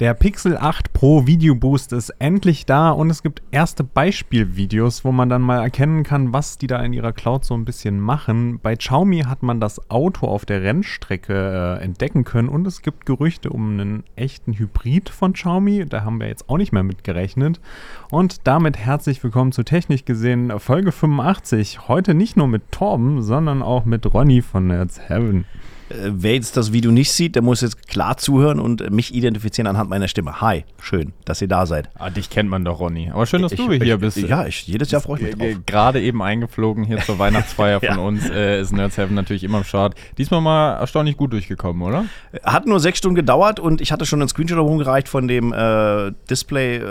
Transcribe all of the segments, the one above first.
Der Pixel 8 Pro Video Boost ist endlich da und es gibt erste Beispielvideos, wo man dann mal erkennen kann, was die da in ihrer Cloud so ein bisschen machen. Bei Xiaomi hat man das Auto auf der Rennstrecke äh, entdecken können und es gibt Gerüchte um einen echten Hybrid von Xiaomi. Da haben wir jetzt auch nicht mehr mit gerechnet. Und damit herzlich willkommen zu Technik gesehen Folge 85. Heute nicht nur mit Torben, sondern auch mit Ronny von Nerds Heaven. Äh, wer jetzt das Video nicht sieht, der muss jetzt klar zuhören und mich identifizieren anhand meiner Stimme. Hi, schön, dass ihr da seid. Ah, dich kennt man doch, Ronny. Aber schön, dass ich, du hier ich, bist. Ja, ich, jedes Jahr freue ich mich drauf. Gerade eben eingeflogen hier zur Weihnachtsfeier ja. von uns äh, ist Nerds Heaven natürlich immer am Start. Diesmal mal erstaunlich gut durchgekommen, oder? Hat nur sechs Stunden gedauert und ich hatte schon einen Screenshot rumgereicht von dem äh, Display. Äh,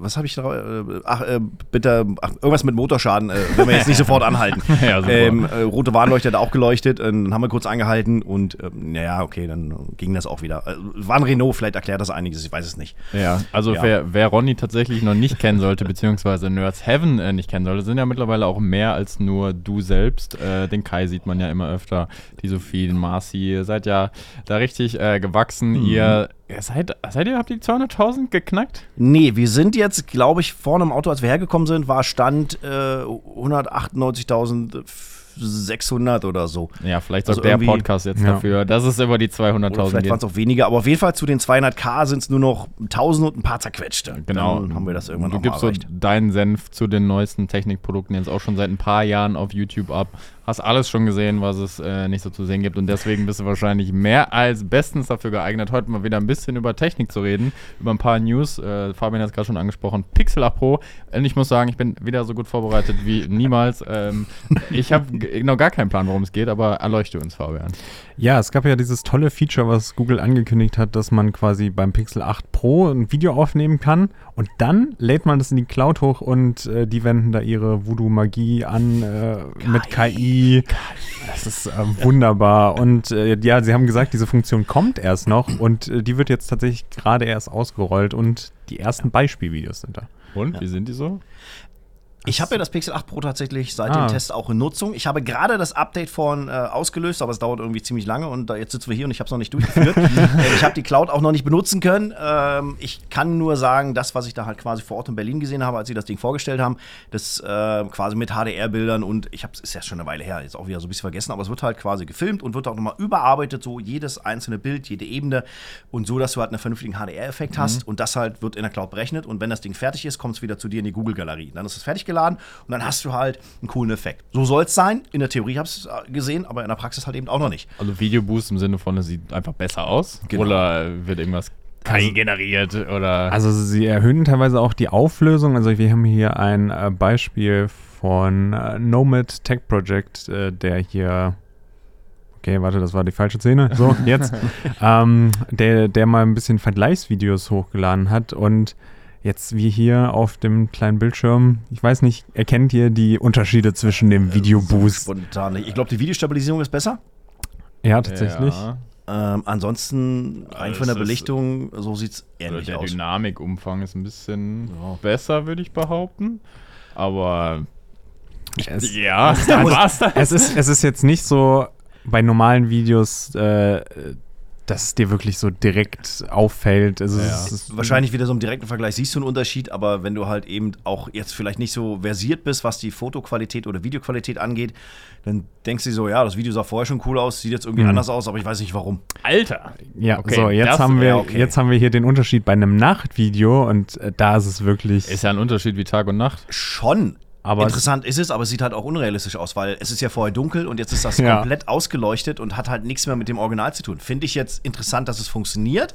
was habe ich da? Äh, ach, äh, bitte, ach, irgendwas mit Motorschaden, äh, wenn wir jetzt nicht sofort anhalten. ja. Ähm, rote Warnleuchte hat auch geleuchtet, dann haben wir kurz angehalten und ähm, ja, okay, dann ging das auch wieder. War ein Renault, vielleicht erklärt das einiges, ich weiß es nicht. Ja, also Ja. Wer, wer Ronny tatsächlich noch nicht kennen sollte, beziehungsweise Nerds Heaven äh, nicht kennen sollte, sind ja mittlerweile auch mehr als nur du selbst. Äh, den Kai sieht man ja immer öfter, die Sophie, den Marci. Ihr seid ja da richtig äh, gewachsen. Ihr, ihr seid, seid ihr, habt ihr die 200.000 geknackt? Nee, wir sind jetzt, glaube ich, vorne im Auto, als wir hergekommen sind, war Stand äh, 198.600 oder so. Ja, vielleicht Also der Podcast jetzt Ja. dafür, dass es über die Oder 200.000 vielleicht waren es auch weniger, aber auf jeden Fall zu den 200k sind es nur noch 1000 und ein paar zerquetschte. Genau. Dann haben wir das irgendwann Du gibst so deinen Senf zu den neuesten Technikprodukten jetzt auch schon seit ein paar Jahren auf YouTube ab. Hast alles schon gesehen, was es äh, nicht so zu sehen gibt und deswegen bist du wahrscheinlich mehr als bestens dafür geeignet, heute mal wieder ein bisschen über Technik zu reden, über ein paar News. Äh, Fabian hat es gerade schon angesprochen, Pixel 8 Pro. Und ich muss sagen, ich bin wieder so gut vorbereitet wie niemals. Ähm, ich habe noch gar keinen Plan, worum es geht, aber erleuchte uns, Fabian. Ja, es gab ja dieses tolle Feature, was Google angekündigt hat, dass man quasi beim Pixel 8 Pro ein Video aufnehmen kann und dann lädt man das in die Cloud hoch und äh, die wenden da ihre Voodoo-Magie an äh, mit KI. Das ist äh, wunderbar. Und äh, ja, sie haben gesagt, diese Funktion kommt erst noch und äh, die wird jetzt tatsächlich gerade erst ausgerollt und die ersten Beispielvideos sind da. Und, wie sind die so? Ich habe ja das Pixel 8 Pro tatsächlich seit Ah. dem Test auch in Nutzung. Ich habe gerade das Update von äh, ausgelöst, aber es dauert irgendwie ziemlich lange und da, jetzt sitzen wir hier und ich habe es noch nicht durchgeführt. äh, ich habe die Cloud auch noch nicht benutzen können. Ähm, ich kann nur sagen, das, was ich da halt quasi vor Ort in Berlin gesehen habe, als sie das Ding vorgestellt haben, das äh, quasi mit HDR-Bildern und ich habe es ist ja schon eine Weile her, jetzt auch wieder so ein bisschen vergessen, aber es wird halt quasi gefilmt und wird auch nochmal überarbeitet, so jedes einzelne Bild, jede Ebene und so, dass du halt einen vernünftigen HDR-Effekt hast und das halt wird in der Cloud berechnet und wenn das Ding fertig ist, kommt es wieder zu dir in die Google-Galerie. Dann ist es fertig geladen und dann hast du halt einen coolen Effekt. So soll es sein. In der Theorie habe ich es gesehen, aber in der Praxis halt eben auch noch nicht. Also Videoboost im Sinne von, es sieht einfach besser aus? Genau. Oder wird irgendwas KI generiert? Oder Also sie erhöhen teilweise auch die Auflösung. Also wir haben hier ein äh, Beispiel von äh, Nomad Tech Project, äh, der hier Okay, warte, das war die falsche Szene. So, jetzt. ähm, der, der mal ein bisschen Vergleichsvideos hochgeladen hat und jetzt wie hier auf dem kleinen Bildschirm, ich weiß nicht, erkennt ihr die Unterschiede zwischen dem Videoboost? Spontan. Ich glaube, die Videostabilisierung ist besser. Ja, tatsächlich. Ja. Ähm, ansonsten, rein Also von der Belichtung, so sieht es ähnlich der aus. Dynamikumfang ist ein bisschen Ja. besser, würde ich behaupten. Aber Es, ja, es, es, ist, es ist jetzt nicht so bei normalen Videos, äh, dass es dir wirklich so direkt auffällt. Also Ja. es ist, Wahrscheinlich wieder so im direkten Vergleich siehst du einen Unterschied, aber wenn du halt eben auch jetzt vielleicht nicht so versiert bist, was die Fotoqualität oder Videoqualität angeht, dann denkst du dir so, ja, das Video sah vorher schon cool aus, sieht jetzt irgendwie Mhm. anders aus, aber ich weiß nicht warum. Alter. Ja, Okay, so, jetzt das- haben, wir, ja, okay. jetzt haben wir hier den Unterschied bei einem Nachtvideo und äh, da ist es wirklich. Ist ja ein Unterschied wie Tag und Nacht. Schon. Aber- Interessant ist es, aber es sieht halt auch unrealistisch aus, weil es ist ja vorher dunkel und jetzt ist das Ja. komplett ausgeleuchtet und hat halt nichts mehr mit dem Original zu tun. Finde ich jetzt interessant, dass es funktioniert.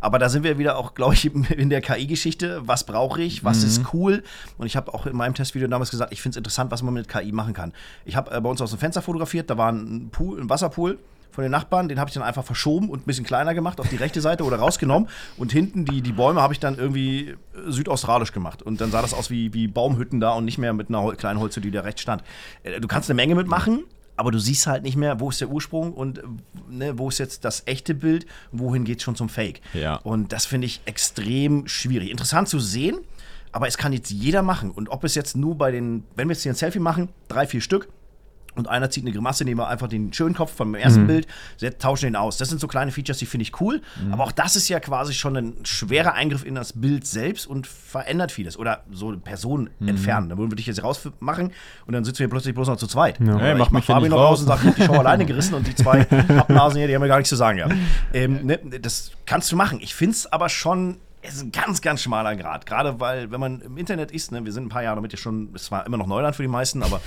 Aber da sind wir wieder auch, glaube ich, in der KI-Geschichte. Was brauche ich? Was Mhm. ist cool? Und ich habe auch in meinem Testvideo damals gesagt, ich finde es interessant, was man mit KI machen kann. Ich habe äh, bei uns aus dem Fenster fotografiert, da war ein, Pool, ein Wasserpool von den Nachbarn, den habe ich dann einfach verschoben und ein bisschen kleiner gemacht auf die rechte Seite oder rausgenommen. Und hinten die, die Bäume habe ich dann irgendwie äh, südaustralisch gemacht. Und dann sah das aus wie, wie Baumhütten da und nicht mehr mit einer kleinen Holze, die da rechts stand. Äh, Du kannst eine Menge mitmachen. Aber du siehst halt nicht mehr, wo ist der Ursprung und ne, wo ist jetzt das echte Bild, wohin geht es schon zum Fake. Ja. Und das finde ich extrem schwierig. Interessant zu sehen, aber es kann jetzt jeder machen. Und ob es jetzt nur bei den, wenn wir jetzt hier ein Selfie machen, drei, vier Stück, und einer zieht eine Grimasse, nehmen wir einfach den schönen Kopf vom ersten Mhm. Bild, tauschen den aus. Das sind so kleine Features, die finde ich cool. Mhm. Aber auch das ist ja quasi schon ein schwerer Eingriff in das Bild selbst und verändert vieles. Oder so eine Person Mhm. entfernen. Da würden wir dich jetzt rausmachen und dann sitzen wir plötzlich bloß noch zu zweit. Ja. Hey, ich mach mich Fabi nicht noch raus und sag, ich hab die Show alleine gerissen und die zwei Pappnasen hier, die haben mir gar nichts zu sagen. Ja. Ähm, ne, das kannst du machen. Ich finde es aber schon. Es ist ein ganz, ganz schmaler Grad. Gerade weil, wenn man im Internet ist, ne, wir sind ein paar Jahre damit ja schon, es war immer noch Neuland für die meisten, aber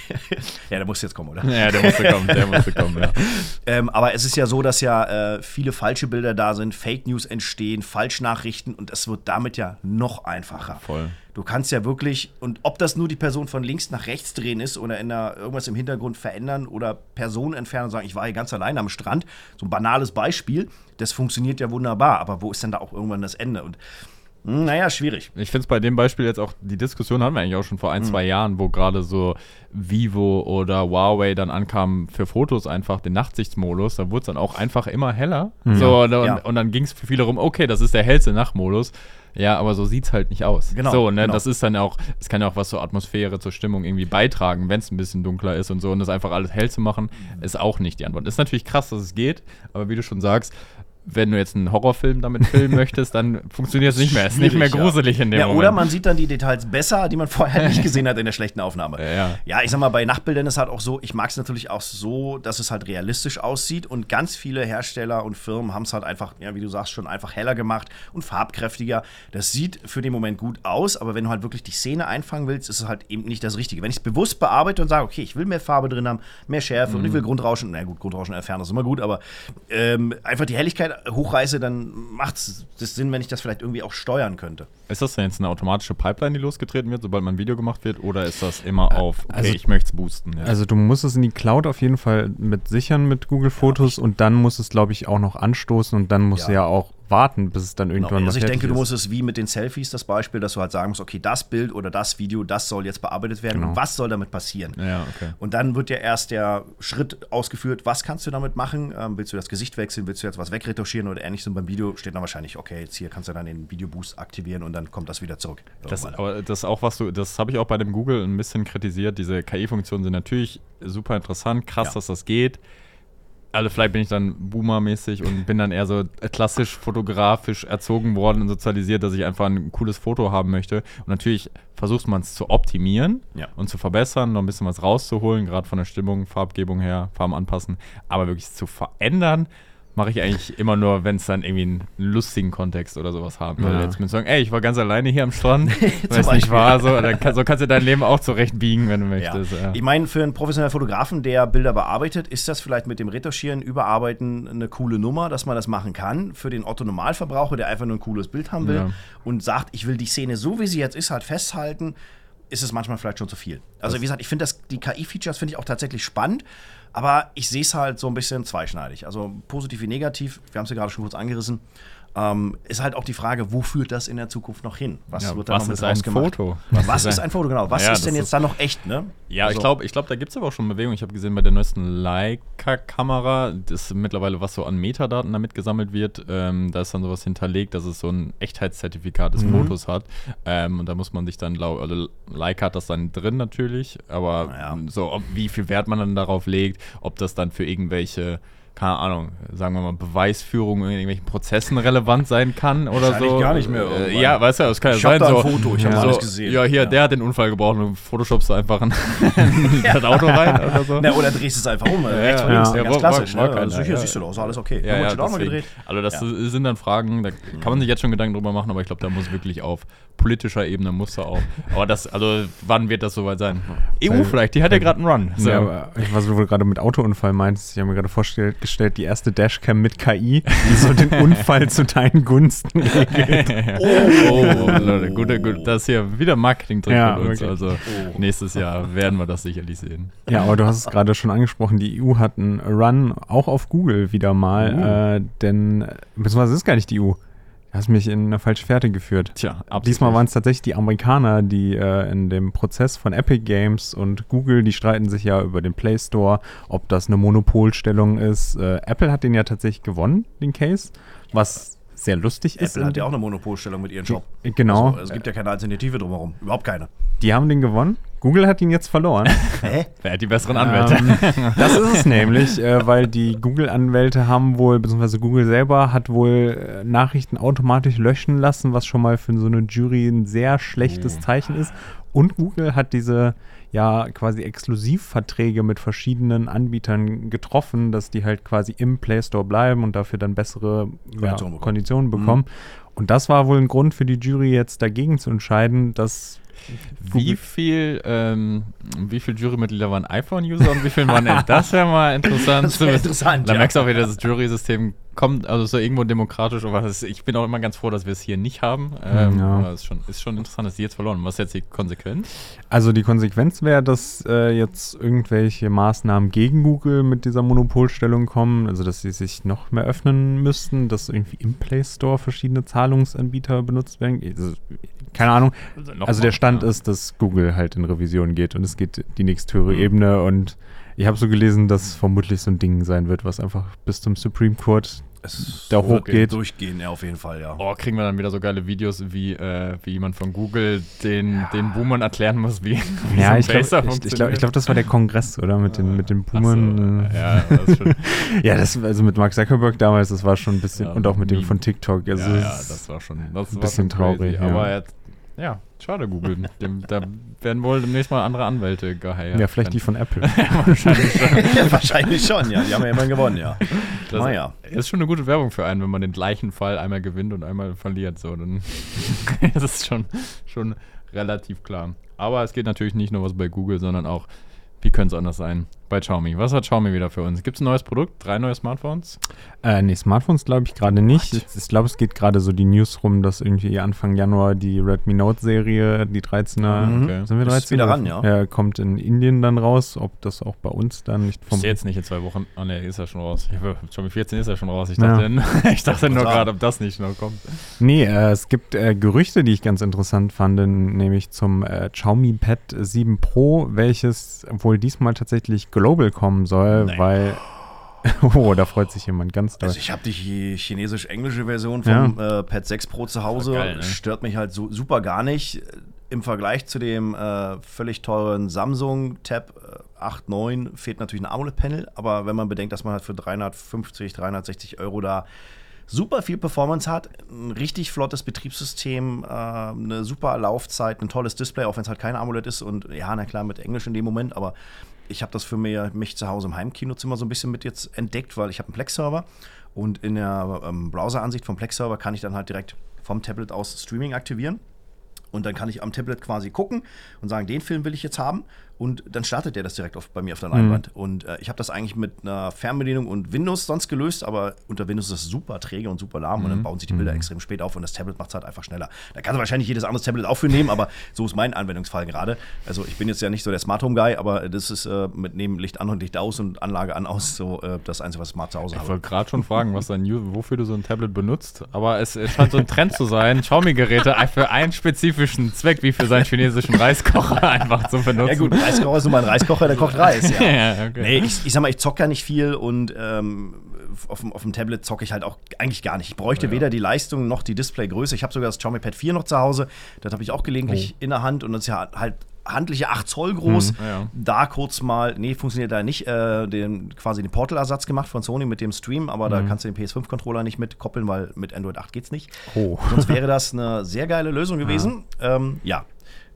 ja, der muss jetzt kommen, oder? Ja, der musste kommen, der musste kommen, ja. Ähm, aber es ist ja so, dass ja äh, viele falsche Bilder da sind, Fake News entstehen, Falschnachrichten und es wird damit ja noch einfacher. Voll. Du kannst ja wirklich, und ob das nur die Person von links nach rechts drehen ist oder in der, irgendwas im Hintergrund verändern oder Personen entfernen und sagen, ich war hier ganz allein am Strand, so ein banales Beispiel, das funktioniert ja wunderbar, aber wo ist denn da auch irgendwann das Ende? Und hm, naja, schwierig. Ich finde es bei dem Beispiel jetzt auch, die Diskussion hatten wir eigentlich auch schon vor ein, Mhm. zwei Jahren, wo gerade so Vivo oder Huawei dann ankam für Fotos einfach den Nachtsichtsmodus. Da wurde es dann auch einfach immer heller. So, und, Ja. und dann ging es für viele rum, okay, das ist der hellste Nachtmodus. Ja, aber so sieht es halt nicht aus. Genau, So, ne, genau. das ist dann auch, es kann ja auch was zur Atmosphäre, zur Stimmung irgendwie beitragen, wenn es ein bisschen dunkler ist und so. Und das einfach alles hell zu machen, ist auch nicht die Antwort. Ist natürlich krass, dass es geht, aber wie du schon sagst, wenn du jetzt einen Horrorfilm damit filmen möchtest, dann funktioniert es nicht mehr. Ist nicht mehr Schwierig, ja. gruselig in dem Ja, Moment. oder man sieht dann die Details besser, die man vorher nicht gesehen hat in der schlechten Aufnahme. Ja. Ja, ich sag mal, bei Nachtbildern ist halt auch so, ich mag es natürlich auch so, dass es halt realistisch aussieht und ganz viele Hersteller und Firmen haben es halt einfach, ja, wie du sagst, schon einfach heller gemacht und farbkräftiger. Das sieht für den Moment gut aus, aber wenn du halt wirklich die Szene einfangen willst, ist es halt eben nicht das Richtige. Wenn ich es bewusst bearbeite und sage, okay, ich will mehr Farbe drin haben, mehr Schärfe und ich will Grundrauschen, na gut, Grundrauschen entfernen ist immer gut, aber ähm, einfach die Helligkeit hochreiße, dann macht es Sinn, wenn ich das vielleicht irgendwie auch steuern könnte. Ist das denn jetzt eine automatische Pipeline, die losgetreten wird, sobald mein Video gemacht wird, oder ist das immer auf, okay, also- ich möchte es boosten? Ja. Also du musst es in die Cloud auf jeden Fall mit sichern mit Google Fotos und dann muss es, glaube ich, auch noch anstoßen und dann musst Ja. du ja auch warten, bis es dann Genau. irgendwann mal Also ich denke, du ist. musst es wie mit den Selfies, das Beispiel, dass du halt sagen musst, okay, das Bild oder das Video, das soll jetzt bearbeitet werden Genau. und was soll damit passieren? ja, okay. Und dann wird ja erst der Schritt ausgeführt, was kannst du damit machen? Ähm, willst du das Gesicht wechseln? Willst du jetzt was wegretuschieren oder ähnliches? Und beim Video steht dann wahrscheinlich, okay, jetzt hier kannst du dann den Videoboost aktivieren und dann kommt das wieder zurück. Das, aber das auch, was du, das habe ich auch bei dem Google ein bisschen kritisiert. Diese KI-Funktionen sind natürlich super interessant, krass, Ja. dass das geht. Also vielleicht bin ich dann Boomer-mäßig und bin dann eher so klassisch fotografisch erzogen worden und sozialisiert, dass ich einfach ein cooles Foto haben möchte. Und natürlich versucht man es zu optimieren Ja. und zu verbessern, noch ein bisschen was rauszuholen, gerade von der Stimmung, Farbgebung her, Farben anpassen. Aber wirklich zu verändern, mache ich eigentlich immer nur, wenn es dann irgendwie einen lustigen Kontext oder sowas haben will. Ja. Jetzt mit sagen, ey, ich war ganz alleine hier am Strand, Zum weiß nicht wahr, so, kann, so kannst du dein Leben auch zurechtbiegen, wenn du Ja. möchtest. Ja. Ich meine, für einen professionellen Fotografen, der Bilder bearbeitet, ist das vielleicht mit dem Retuschieren, Überarbeiten eine coole Nummer, dass man das machen kann. Für den Otto-Normalverbraucher, der einfach nur ein cooles Bild haben will Ja. und sagt, ich will die Szene so, wie sie jetzt ist, halt festhalten, ist es manchmal vielleicht schon zu viel. Also wie gesagt, ich finde das, die KI-Features finde ich auch tatsächlich spannend, aber ich sehe es halt so ein bisschen zweischneidig. Also positiv wie negativ, wir haben es ja gerade schon kurz angerissen. Ähm, ist halt auch die Frage, wo führt das in der Zukunft noch hin? Was Ja, wird da was noch mit ist ein rausgemacht? Foto? Was, ist ein Foto, genau? Was Ja, ist denn jetzt ist- da noch echt, ne? Ja, ich Also- glaube, ich glaub, da gibt es aber auch schon Bewegung. Ich habe gesehen, bei der neuesten Leica-Kamera, das ist mittlerweile, was so an Metadaten damit gesammelt wird, ähm, da ist dann sowas hinterlegt, dass es so ein Echtheitszertifikat des Fotos hat. Ähm, und da muss man sich dann, also Leica hat das dann drin natürlich, aber Ja. so, ob, wie viel Wert man dann darauf legt, ob das dann für irgendwelche keine Ahnung, sagen wir mal, Beweisführung in irgendwelchen Prozessen relevant sein kann oder so. gar nicht mehr Äh, irgendwann. ja, weißt du, das kann ja Ich sein. da ein so, Foto, ich hab so, alles gesehen. Ja, hier, Ja. der hat den Unfall gebraucht und photoshopst einfach ein, das Auto rein oder so. Na, oder drehst es einfach um, äh, rechts ja. links, Ja, ganz war- klassisch. war- war ne? keiner, also hier ja. siehst du doch, alles okay. Ja, ja, deswegen. Also das Ja. sind dann Fragen, da kann man sich jetzt schon Gedanken drüber machen, aber ich glaube, da muss wirklich auf politischer Ebene muss da auch. Aber das, also wann wird das soweit sein? EU vielleicht, die hat ja gerade einen Run. So. Ja, aber ich weiß, wo du gerade mit Autounfall meinst. Ich habe mir gerade vorgestellt, gestellt, die erste Dashcam mit KI, die so den Unfall zu deinen Gunsten regelt. Oh, Leute, gut, gut, das ist hier wieder Marketing-Trick Ja, von uns. wirklich. Also nächstes Jahr werden wir das sicherlich sehen. Ja, aber du hast es gerade schon angesprochen, die EU hat einen Run auch auf Google wieder mal, äh, denn, beziehungsweise es ist gar nicht die EU. Du hast mich in eine falsche Fährte geführt. Tja, Diesmal waren es tatsächlich die Amerikaner, die äh, in dem Prozess von Epic Games und Google, die streiten sich ja über den Play Store, ob das eine Monopolstellung ist. Äh, Apple hat den ja tatsächlich gewonnen, den Case, was sehr lustig ist. Apple hat ja auch eine Monopolstellung mit ihrem Shop. Genau. Also, es gibt ja keine Alternative drumherum. Überhaupt keine. Die haben den gewonnen. Google hat ihn jetzt verloren. Hä? Wer hat die besseren Anwälte? Ähm, das ist es nämlich, äh, weil die Google-Anwälte haben wohl, beziehungsweise Google selber hat wohl äh, Nachrichten automatisch löschen lassen, was schon mal für so eine Jury ein sehr schlechtes Oh. Zeichen ist. Und Google hat diese ja quasi Exklusivverträge mit verschiedenen Anbietern getroffen, dass die halt quasi im Play Store bleiben und dafür dann bessere ja, Konditionen bekommen. Konditionen bekommen. Und das war wohl ein Grund für die Jury jetzt dagegen zu entscheiden, dass Wie viel, ähm, wie viel Jurymitglieder waren iPhone-User und wie viel waren Android? Das wäre mal interessant. Das wär interessant, Da ja. merkst du auch wieder, das Jury-System kommt, also so irgendwo demokratisch, aber ist, ich bin auch immer ganz froh, dass wir es hier nicht haben. Ähm, Ja. aber es ist schon, ist schon interessant, dass die jetzt verloren. haben. Was ist jetzt die Konsequenz? Also die Konsequenz wäre, dass äh, jetzt irgendwelche Maßnahmen gegen Google mit dieser Monopolstellung kommen, also dass sie sich noch mehr öffnen müssten, dass irgendwie im Play Store verschiedene Zahlungsanbieter benutzt werden. Also, keine Ahnung. Also mal, der Stand ja. ist, dass Google halt in Revision geht und es geht die nächsthöhere Mhm. Ebene und ich habe so gelesen, dass vermutlich so ein Ding sein wird, was einfach bis zum Supreme Court Es da wird hochgeht. Durchgehen, ja, auf jeden Fall, ja. Oh, kriegen wir dann wieder so geile Videos, wie, äh, wie jemand von Google den, den Boomern erklären muss, wie, wie Ja, so ein ich glaube, Racer ich, ich, glaub, funktioniert. ich glaub, das war der Kongress, oder? Mit den, mit den Ach so, Boomern. äh. ja, das ist schon, Ja, das also mit Mark Zuckerberg damals, das war schon ein bisschen Ja, und auch mit dem von TikTok. Also ja, ja, das war schon das ein war bisschen schon crazy. traurig, ja. Aber jetzt, ja, schade Google. Dem, da werden wohl demnächst mal andere Anwälte geheiert. ja, vielleicht die von Apple. wahrscheinlich schon. ja, wahrscheinlich schon, ja. Die haben ja immerhin gewonnen, ja. Das Naja. ist schon eine gute Werbung für einen, wenn man den gleichen Fall einmal gewinnt und einmal verliert. So, dann das ist schon, schon relativ klar. Aber es geht natürlich nicht nur was bei Google, sondern auch, wie könnte es anders sein, bei Xiaomi. Was hat Xiaomi wieder für uns? Gibt es ein neues Produkt? Drei neue Smartphones? äh, nee, Smartphones glaube ich gerade nicht. Ich, ich glaube, es geht gerade so die News rum, dass irgendwie Anfang Januar die Redmi Note-Serie, die 13er, Mhm. Okay. sind wir Ist 13? wieder oder? ran, ja. kommt in Indien dann raus. Ob das auch bei uns dann nicht vom. Ist jetzt nicht in zwei Wochen. Ah, ne, ist ja schon raus. Xiaomi 14 ist ja schon raus. Ich Ja. dachte, ich dachte nur gerade, ob das nicht noch kommt. Nee, äh, es gibt äh, Gerüchte, die ich ganz interessant fand, nämlich zum äh, Xiaomi Pad 7 Pro, welches wohl diesmal tatsächlich global kommen soll, Nein. weil. oh, da freut sich jemand ganz doll. Also ich habe die chi- chinesisch-englische Version vom äh, Pad 6 Pro zu Hause. Geil, ne? Stört mich halt so super gar nicht. Im Vergleich zu dem äh, völlig teuren Samsung Tab äh, 8, 9 fehlt natürlich ein AMOLED-Panel. Aber wenn man bedenkt, dass man halt für 350, 360 Euro da super viel Performance hat, ein richtig flottes Betriebssystem, äh, eine super Laufzeit, ein tolles Display, auch wenn es halt kein AMOLED ist und ja, na klar, mit Englisch in dem Moment, aber ich habe das für mir, mich zu Hause im Heimkinozimmer so ein bisschen mit jetzt entdeckt, weil ich habe einen Plex-Server und in der ähm, Browser-Ansicht vom Plex-Server kann ich dann halt direkt vom Tablet aus Streaming aktivieren. Und dann kann ich am Tablet quasi gucken und sagen, den Film will ich jetzt haben. Und dann startet der das direkt auf, bei mir auf der Leinwand. Und äh, ich habe das eigentlich mit einer Fernbedienung und Windows sonst gelöst, aber unter Windows ist es super träge und super lahm und dann bauen sich die Bilder extrem spät auf und das Tablet macht es halt einfach schneller. Da kann wahrscheinlich jedes andere Tablet auch für nehmen, aber so ist mein Anwendungsfall gerade. Also ich bin jetzt ja nicht so der Smart Home Guy, aber das ist äh, mit neben Licht an und Licht aus und Anlage an aus so äh, das Einzige, was ich smart zu Hause Ich habe. wollte gerade schon fragen, was dein wofür du so ein Tablet benutzt, aber es, es scheint so ein Trend zu sein, Xiaomi-Geräte für einen spezifischen Zweck, wie für seinen chinesischen Reiskocher einfach zu benutzen. Ja gut, Reiskocher ist nur mal ein Reiskocher, der kocht Reis, ja. ja, okay. Nee, ich, ich sag mal, ich zocke ja nicht viel und ähm, auf, dem- auf dem Tablet zocke ich halt auch eigentlich gar nicht. Ich bräuchte Ja. weder die Leistung noch die Displaygröße. Ich habe sogar das Xiaomi Pad 4 noch zu Hause. Das habe ich auch gelegentlich in der Hand und das ist ja halt handliche 8 Zoll groß. Ja. Da kurz mal, nee, funktioniert da nicht, äh, den, quasi den Portal-Ersatz gemacht von Sony mit dem Stream, aber da kannst du den PS5-Controller nicht mit koppeln, weil mit Android 8 geht's nicht. Oh. Sonst wäre das eine sehr geile Lösung gewesen. Ähm, ja,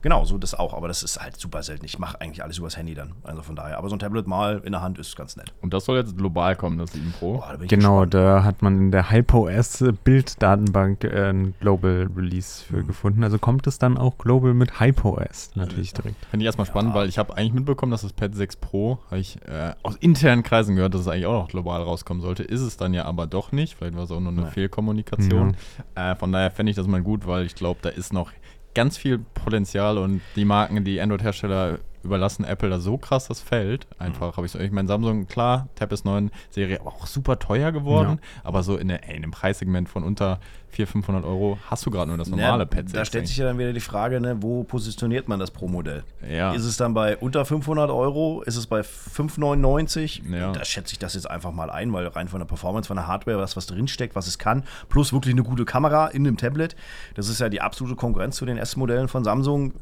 genau, so das auch. Aber das ist halt super selten. Ich mache eigentlich alles übers Handy dann. Also von daher. Aber so ein Tablet mal in der Hand ist ganz nett. Und das soll jetzt global kommen, das 7 Pro. Boah, da bin ich Genau, gespannt. da hat man in der HyperOS Bilddatenbank äh, ein Global Release für gefunden. Also kommt es dann auch global mit HyperOS natürlich direkt. Finde ich erstmal spannend, weil ich habe eigentlich mitbekommen, dass das Pad 6 Pro, habe ich äh, aus internen Kreisen gehört, dass es eigentlich auch noch global rauskommen sollte. Ist es dann ja aber doch nicht. Vielleicht war es auch nur eine Nein. Fehlkommunikation. Äh, von daher fände ich das mal gut, weil ich glaube, da ist noch ganz viel Potenzial und die Marken, die Android-Hersteller überlassen Apple da so krass das Feld. Einfach habe ich so, ich meine, Samsung, klar, Tab S9 Serie, aber auch super teuer geworden. Aber so in, der, ey, in einem Preissegment von unter 400, 500 Euro hast du gerade nur das normale Ja, Pad 6. Da stellt sich ja dann wieder die Frage, ne, wo positioniert man das Pro-Modell? Ja. Ist es dann bei unter 500 Euro? Ist es bei 599? Ja. Da schätze ich das jetzt einfach mal ein, weil rein von der Performance, von der Hardware, was, was drinsteckt, was es kann, plus wirklich eine gute Kamera in dem Tablet. Das ist ja die absolute Konkurrenz zu den S-Modellen von Samsung.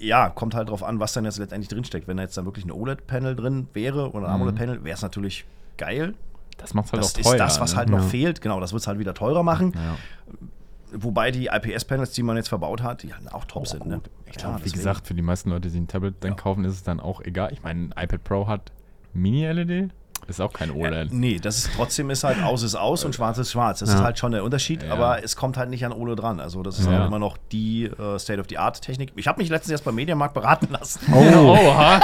Ja, kommt halt drauf an, was dann jetzt letztendlich drinsteckt. Wenn da jetzt dann wirklich ein OLED-Panel drin wäre oder ein Mhm. AMOLED-Panel, wäre es natürlich geil. Das macht halt Das auch teuer. ist das, was ne? halt noch Ja. fehlt. Genau, das wird es halt wieder teurer machen. Ja. Wobei die IPS-Panels, die man jetzt verbaut hat, die halt auch top sind. Ne? Ja, wie gesagt, für die meisten Leute, die ein Tablet dann kaufen, ist es dann auch egal. Ich meine, ein iPad Pro hat Mini-LED, ist auch kein OLED. nee, das ist trotzdem ist halt aus ist aus und schwarz ist schwarz. Das Ja. ist halt schon der Unterschied, Ja. aber es kommt halt nicht an OLED dran. Also das ist Ja. halt immer noch die äh, State-of-the-Art-Technik. Ich habe mich letztens erst beim Mediamarkt beraten lassen. Oh, oha.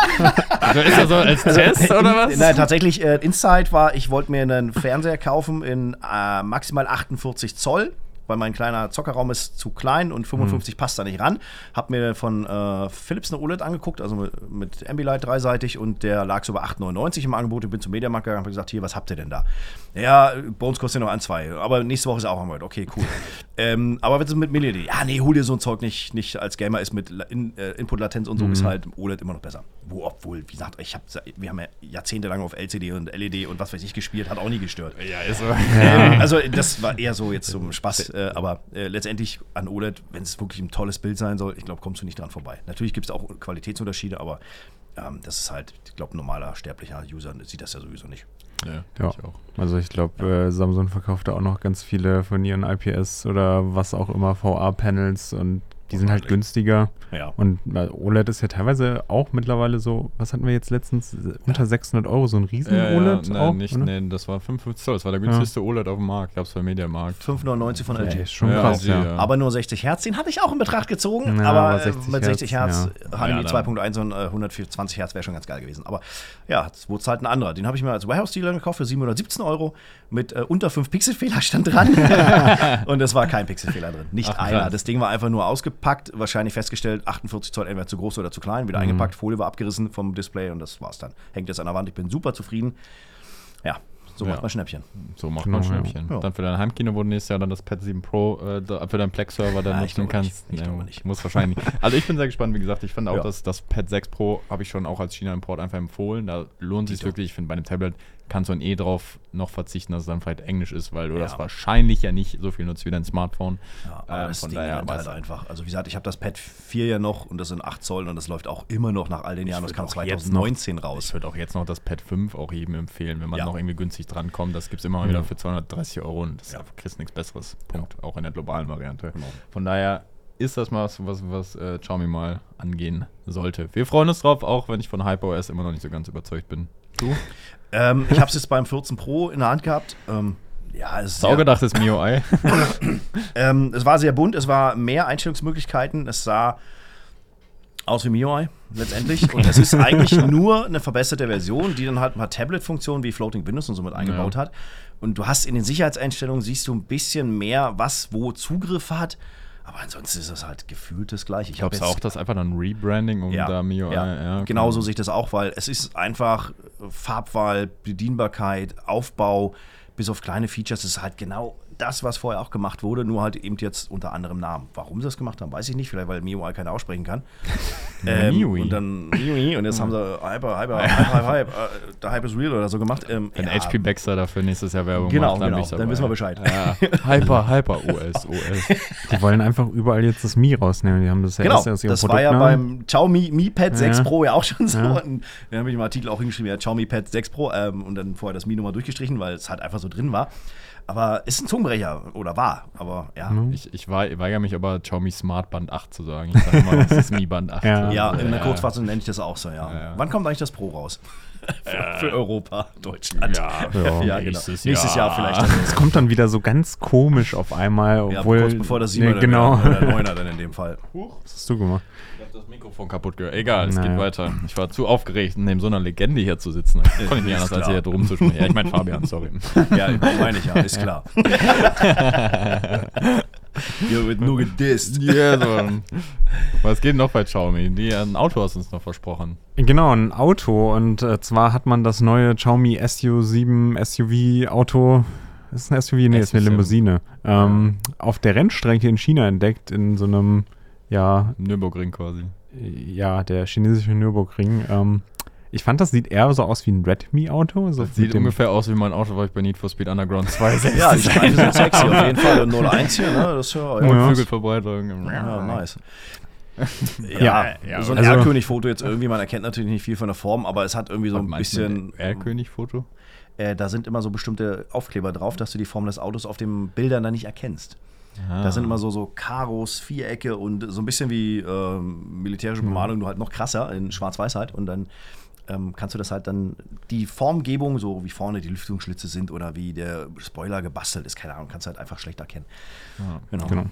Also ist das so als Test oder was? Nein, tatsächlich, äh, Insight war, ich wollte mir einen Fernseher kaufen in äh, maximal 48 Zoll, weil mein kleiner Zockerraum ist zu klein und 55 passt da nicht ran. Hab mir von äh, Philips eine OLED angeguckt, also mit, mit Ambilight dreiseitig und der lag so bei 8,99 im Angebot. Ich bin zum Mediamarkt gegangen und hab gesagt, hier, was habt ihr denn da? Ja, bei uns kostet ja noch ein, zwei, aber nächste Woche ist auch am Okay, cool. ähm, aber was ist mit Mini-LED? Ja, nee, hol dir so ein Zeug nicht, nicht als Gamer ist mit in, äh, Input-Latenz und so ist halt OLED immer noch besser. Wo, obwohl, wie gesagt, ich hab, wir haben ja jahrzehntelang auf LCD und LED und was weiß ich gespielt, hat auch nie gestört. Ja, ist so. Ähm, also das war eher so jetzt zum Spaß, äh, aber äh, letztendlich an OLED, wenn es wirklich ein tolles Bild sein soll, ich glaube, kommst du nicht dran vorbei. Natürlich gibt es auch Qualitätsunterschiede, aber ähm, das ist halt, ich glaube, ein normaler sterblicher User sieht das ja sowieso nicht. Ja, Ja. ich auch. Also ich glaube, äh, Samsung verkauft da auch noch ganz viele von ihren IPS oder was auch immer VA-Panels und die sind halt günstiger. Ja. Und OLED ist ja teilweise auch mittlerweile so, was hatten wir jetzt letztens? Unter 600 Euro, so ein riesen Ja, ja, OLED nein, auch, nicht, nee, das war 55 Zoll. Das war der günstigste OLED auf dem Markt. Gab es bei Mediamarkt. 5,99 von LG. Ja, ist schon Ja, krass, LG, ja. ja. Aber nur 60 Hertz, den hatte ich auch in Betracht gezogen. Ja, aber aber äh, 60 mit 60 Hertz, Hertz, HDMI Ja, dann- 2.1 und äh, 120 Hertz wäre schon ganz geil gewesen. Aber ja, wurde es halt ein anderer. Den habe ich mir als Warehouse-Dealer gekauft für 717 Euro mit äh, unter 5 Pixelfehler stand dran. und es war kein Pixelfehler drin. Nicht Ach, einer. Das Ding war einfach nur ausgepackt, wahrscheinlich festgestellt, 48 Zoll entweder zu groß oder zu klein, wieder eingepackt, Folie war abgerissen vom Display und das war's dann. Hängt jetzt an der Wand, ich bin super zufrieden. Ja, so Ja. macht man Schnäppchen. So macht Genau, man ja. Schnäppchen. Ja. Dann für dein Heimkino wurde nächstes Jahr dann das Pad 7 Pro äh, für deinen Plex-Server dann Ah, ich nutzen glaube nicht. kannst. Ich glaube nicht. Muss wahrscheinlich. nicht. Also ich bin sehr gespannt, wie gesagt, ich finde auch, Ja. dass das Pad 6 Pro habe ich schon auch als China-Import einfach empfohlen. Da lohnt sich wirklich. Ich finde, bei einem Tablet kannst du dann eh drauf noch verzichten, dass es dann vielleicht Englisch ist, weil du Ja. das wahrscheinlich ja nicht so viel nutzt wie dein Smartphone. Ja, aber Ähm, das von Ding daher weiß halt einfach. Also wie gesagt, ich habe das Pad 4 ja noch und das sind 8 Zoll und das läuft auch immer noch nach all den Jahren. Das kam auch jetzt noch- 2019 Ich raus. würde auch jetzt noch das Pad 5 auch jedem empfehlen, wenn man Ja. noch irgendwie günstig drankommt. Das gibt es immer mal wieder für 230 Euro und das Ja. kriegst nichts Besseres. Punkt. Auch in der globalen Variante. Genau. Von daher ist das mal was, was, was äh, Xiaomi mal angehen sollte. Wir freuen uns drauf, auch wenn ich von HyperOS immer noch nicht so ganz überzeugt bin. Du? Ähm, ich habe es jetzt beim 14 Pro in der Hand gehabt. Ähm, ja, es, ist Saugedachtes MIUI. ähm, es war sehr bunt, es war mehr Einstellungsmöglichkeiten. Es sah aus wie MIUI letztendlich. und es ist eigentlich nur eine verbesserte Version, die dann halt ein paar Tablet-Funktionen wie Floating Windows und so mit eingebaut Ja. hat. Und du hast in den Sicherheitseinstellungen siehst du ein bisschen mehr, was wo Zugriff hat. Aber ansonsten ist es halt gefühlt das gleiche. Ich glaube auch, das einfach dann Rebranding, um da MIUI. ja. ja, okay. Genau so sehe ich das auch, weil es ist einfach Farbwahl, Bedienbarkeit, Aufbau, bis auf kleine Features, es ist halt genau das, was vorher auch gemacht wurde, nur halt eben jetzt unter anderem Namen. Warum sie das gemacht haben, weiß ich nicht, vielleicht weil MIUI keiner aussprechen kann. MIUI. Und dann MIUI und jetzt haben sie Hyper, Hyper, Hyper, Hyper, Hype, äh, der Hype is real oder so gemacht. Ähm, Wenn ja, HP Baxter dafür nächstes Jahr Werbung Genau, macht, dann, genau, bin ich dann wissen wir Bescheid. Ja. Hyper, Hyper, OS, OS. Die wollen einfach überall jetzt das Mi rausnehmen. Die haben das ja Genau, erst aus ihrem das war ja Produktnamen. beim Xiaomi Mi Pad 6 Ja. Pro ja auch schon so. Ja. Und dann habe ich im Artikel auch hingeschrieben, ja, Xiaomi Pad 6 Pro ähm, und dann vorher das Mi nochmal durchgestrichen, weil es halt einfach so drin war. Aber ist ein Zungenbrecher oder war, aber ja. Ich, ich wei- weigere mich aber, Xiaomi Smart Band 8 zu sagen. Ich sage immer, das ist Mi Band 8. Ja. Ja, in der Ja. Kurzfassung nenne ich das auch so, ja. Ja. Wann kommt eigentlich das Pro raus? für, für Europa, Deutschland. Ja, Ja, ja genau. nächstes Nächstes Jahr, Jahr. vielleicht. Es kommt dann wieder so ganz komisch auf einmal, Ja, obwohl. kurz bevor das 7er Nee, genau. oder 9er dann in dem Fall. Was hast du gemacht? Ich habe das Mikrofon kaputt gehört. Egal, es Naja. geht weiter. Ich war zu aufgeregt, neben so einer Legende hier zu sitzen. Da konnte ich nicht anders, als klar. hier drum zu sprechen. Ja, ich meine Fabian, sorry. Ja, meine ich ja, ist klar. Hier wird nur gedisst. Ja, so. Was geht noch bei Xiaomi? Die, ein Auto hast du uns noch versprochen. Genau, ein Auto. Und äh, zwar hat man das neue Xiaomi SU7 SUV-Auto. Ist ein SUV? Nee, ist eine SU7. Limousine. Ähm, auf der Rennstrecke in China entdeckt, in so einem, ja, Nürburgring quasi. ja, der chinesische Nürburgring. Ähm, ich fand, das sieht eher so aus wie ein Redmi-Auto. So sieht ungefähr aus wie mein Auto, was ich bei Need for Speed Underground 2 sehe. Ja, die Streifen sind sexy auf jeden Fall. Und 01 hier, ne? Das ist ja, ja. Und Ja. Flügelverbreitung. Ja, nice. Ja, Ja, so ein also- Erlkönig-Foto jetzt irgendwie, man erkennt natürlich nicht viel von der Form, aber es hat irgendwie so ein bisschen. Erlkönig-Foto? Äh, da sind immer so bestimmte Aufkleber drauf, dass du die Form des Autos auf den Bildern dann nicht erkennst. Ah. Da sind immer so, so Karos, Vierecke und so ein bisschen wie ähm, militärische Mhm. Bemalung, nur halt noch krasser in Schwarz-Weiß halt. Und dann ähm, kannst du das halt dann, die Formgebung, so wie vorne die Lüftungsschlitze sind oder wie der Spoiler gebastelt ist, keine Ahnung, kannst du halt einfach schlecht erkennen. Ja. Genau. Genau.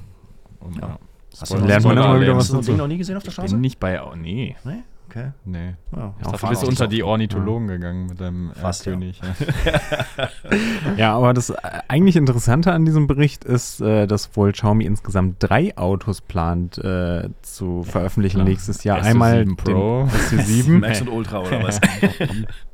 Und, Ja. ja. Hast du lernt man immer wieder was Hast du das. Ding noch nie gesehen auf der Ich Straße? bin nicht bei. Oh, nee. Nee? Okay. Nee. Ja, Ich dachte, du bist unter die. Ornithologen gegangen mit deinem Fast, ja. Erlkönig. Ja. Ja, aber das äh, eigentlich Interessante an diesem Bericht ist, äh, dass wohl Xiaomi insgesamt drei Autos plant äh, zu veröffentlichen Klar. nächstes Jahr. SU7 Einmal Pro. den SU7. Max und Ultra oder was?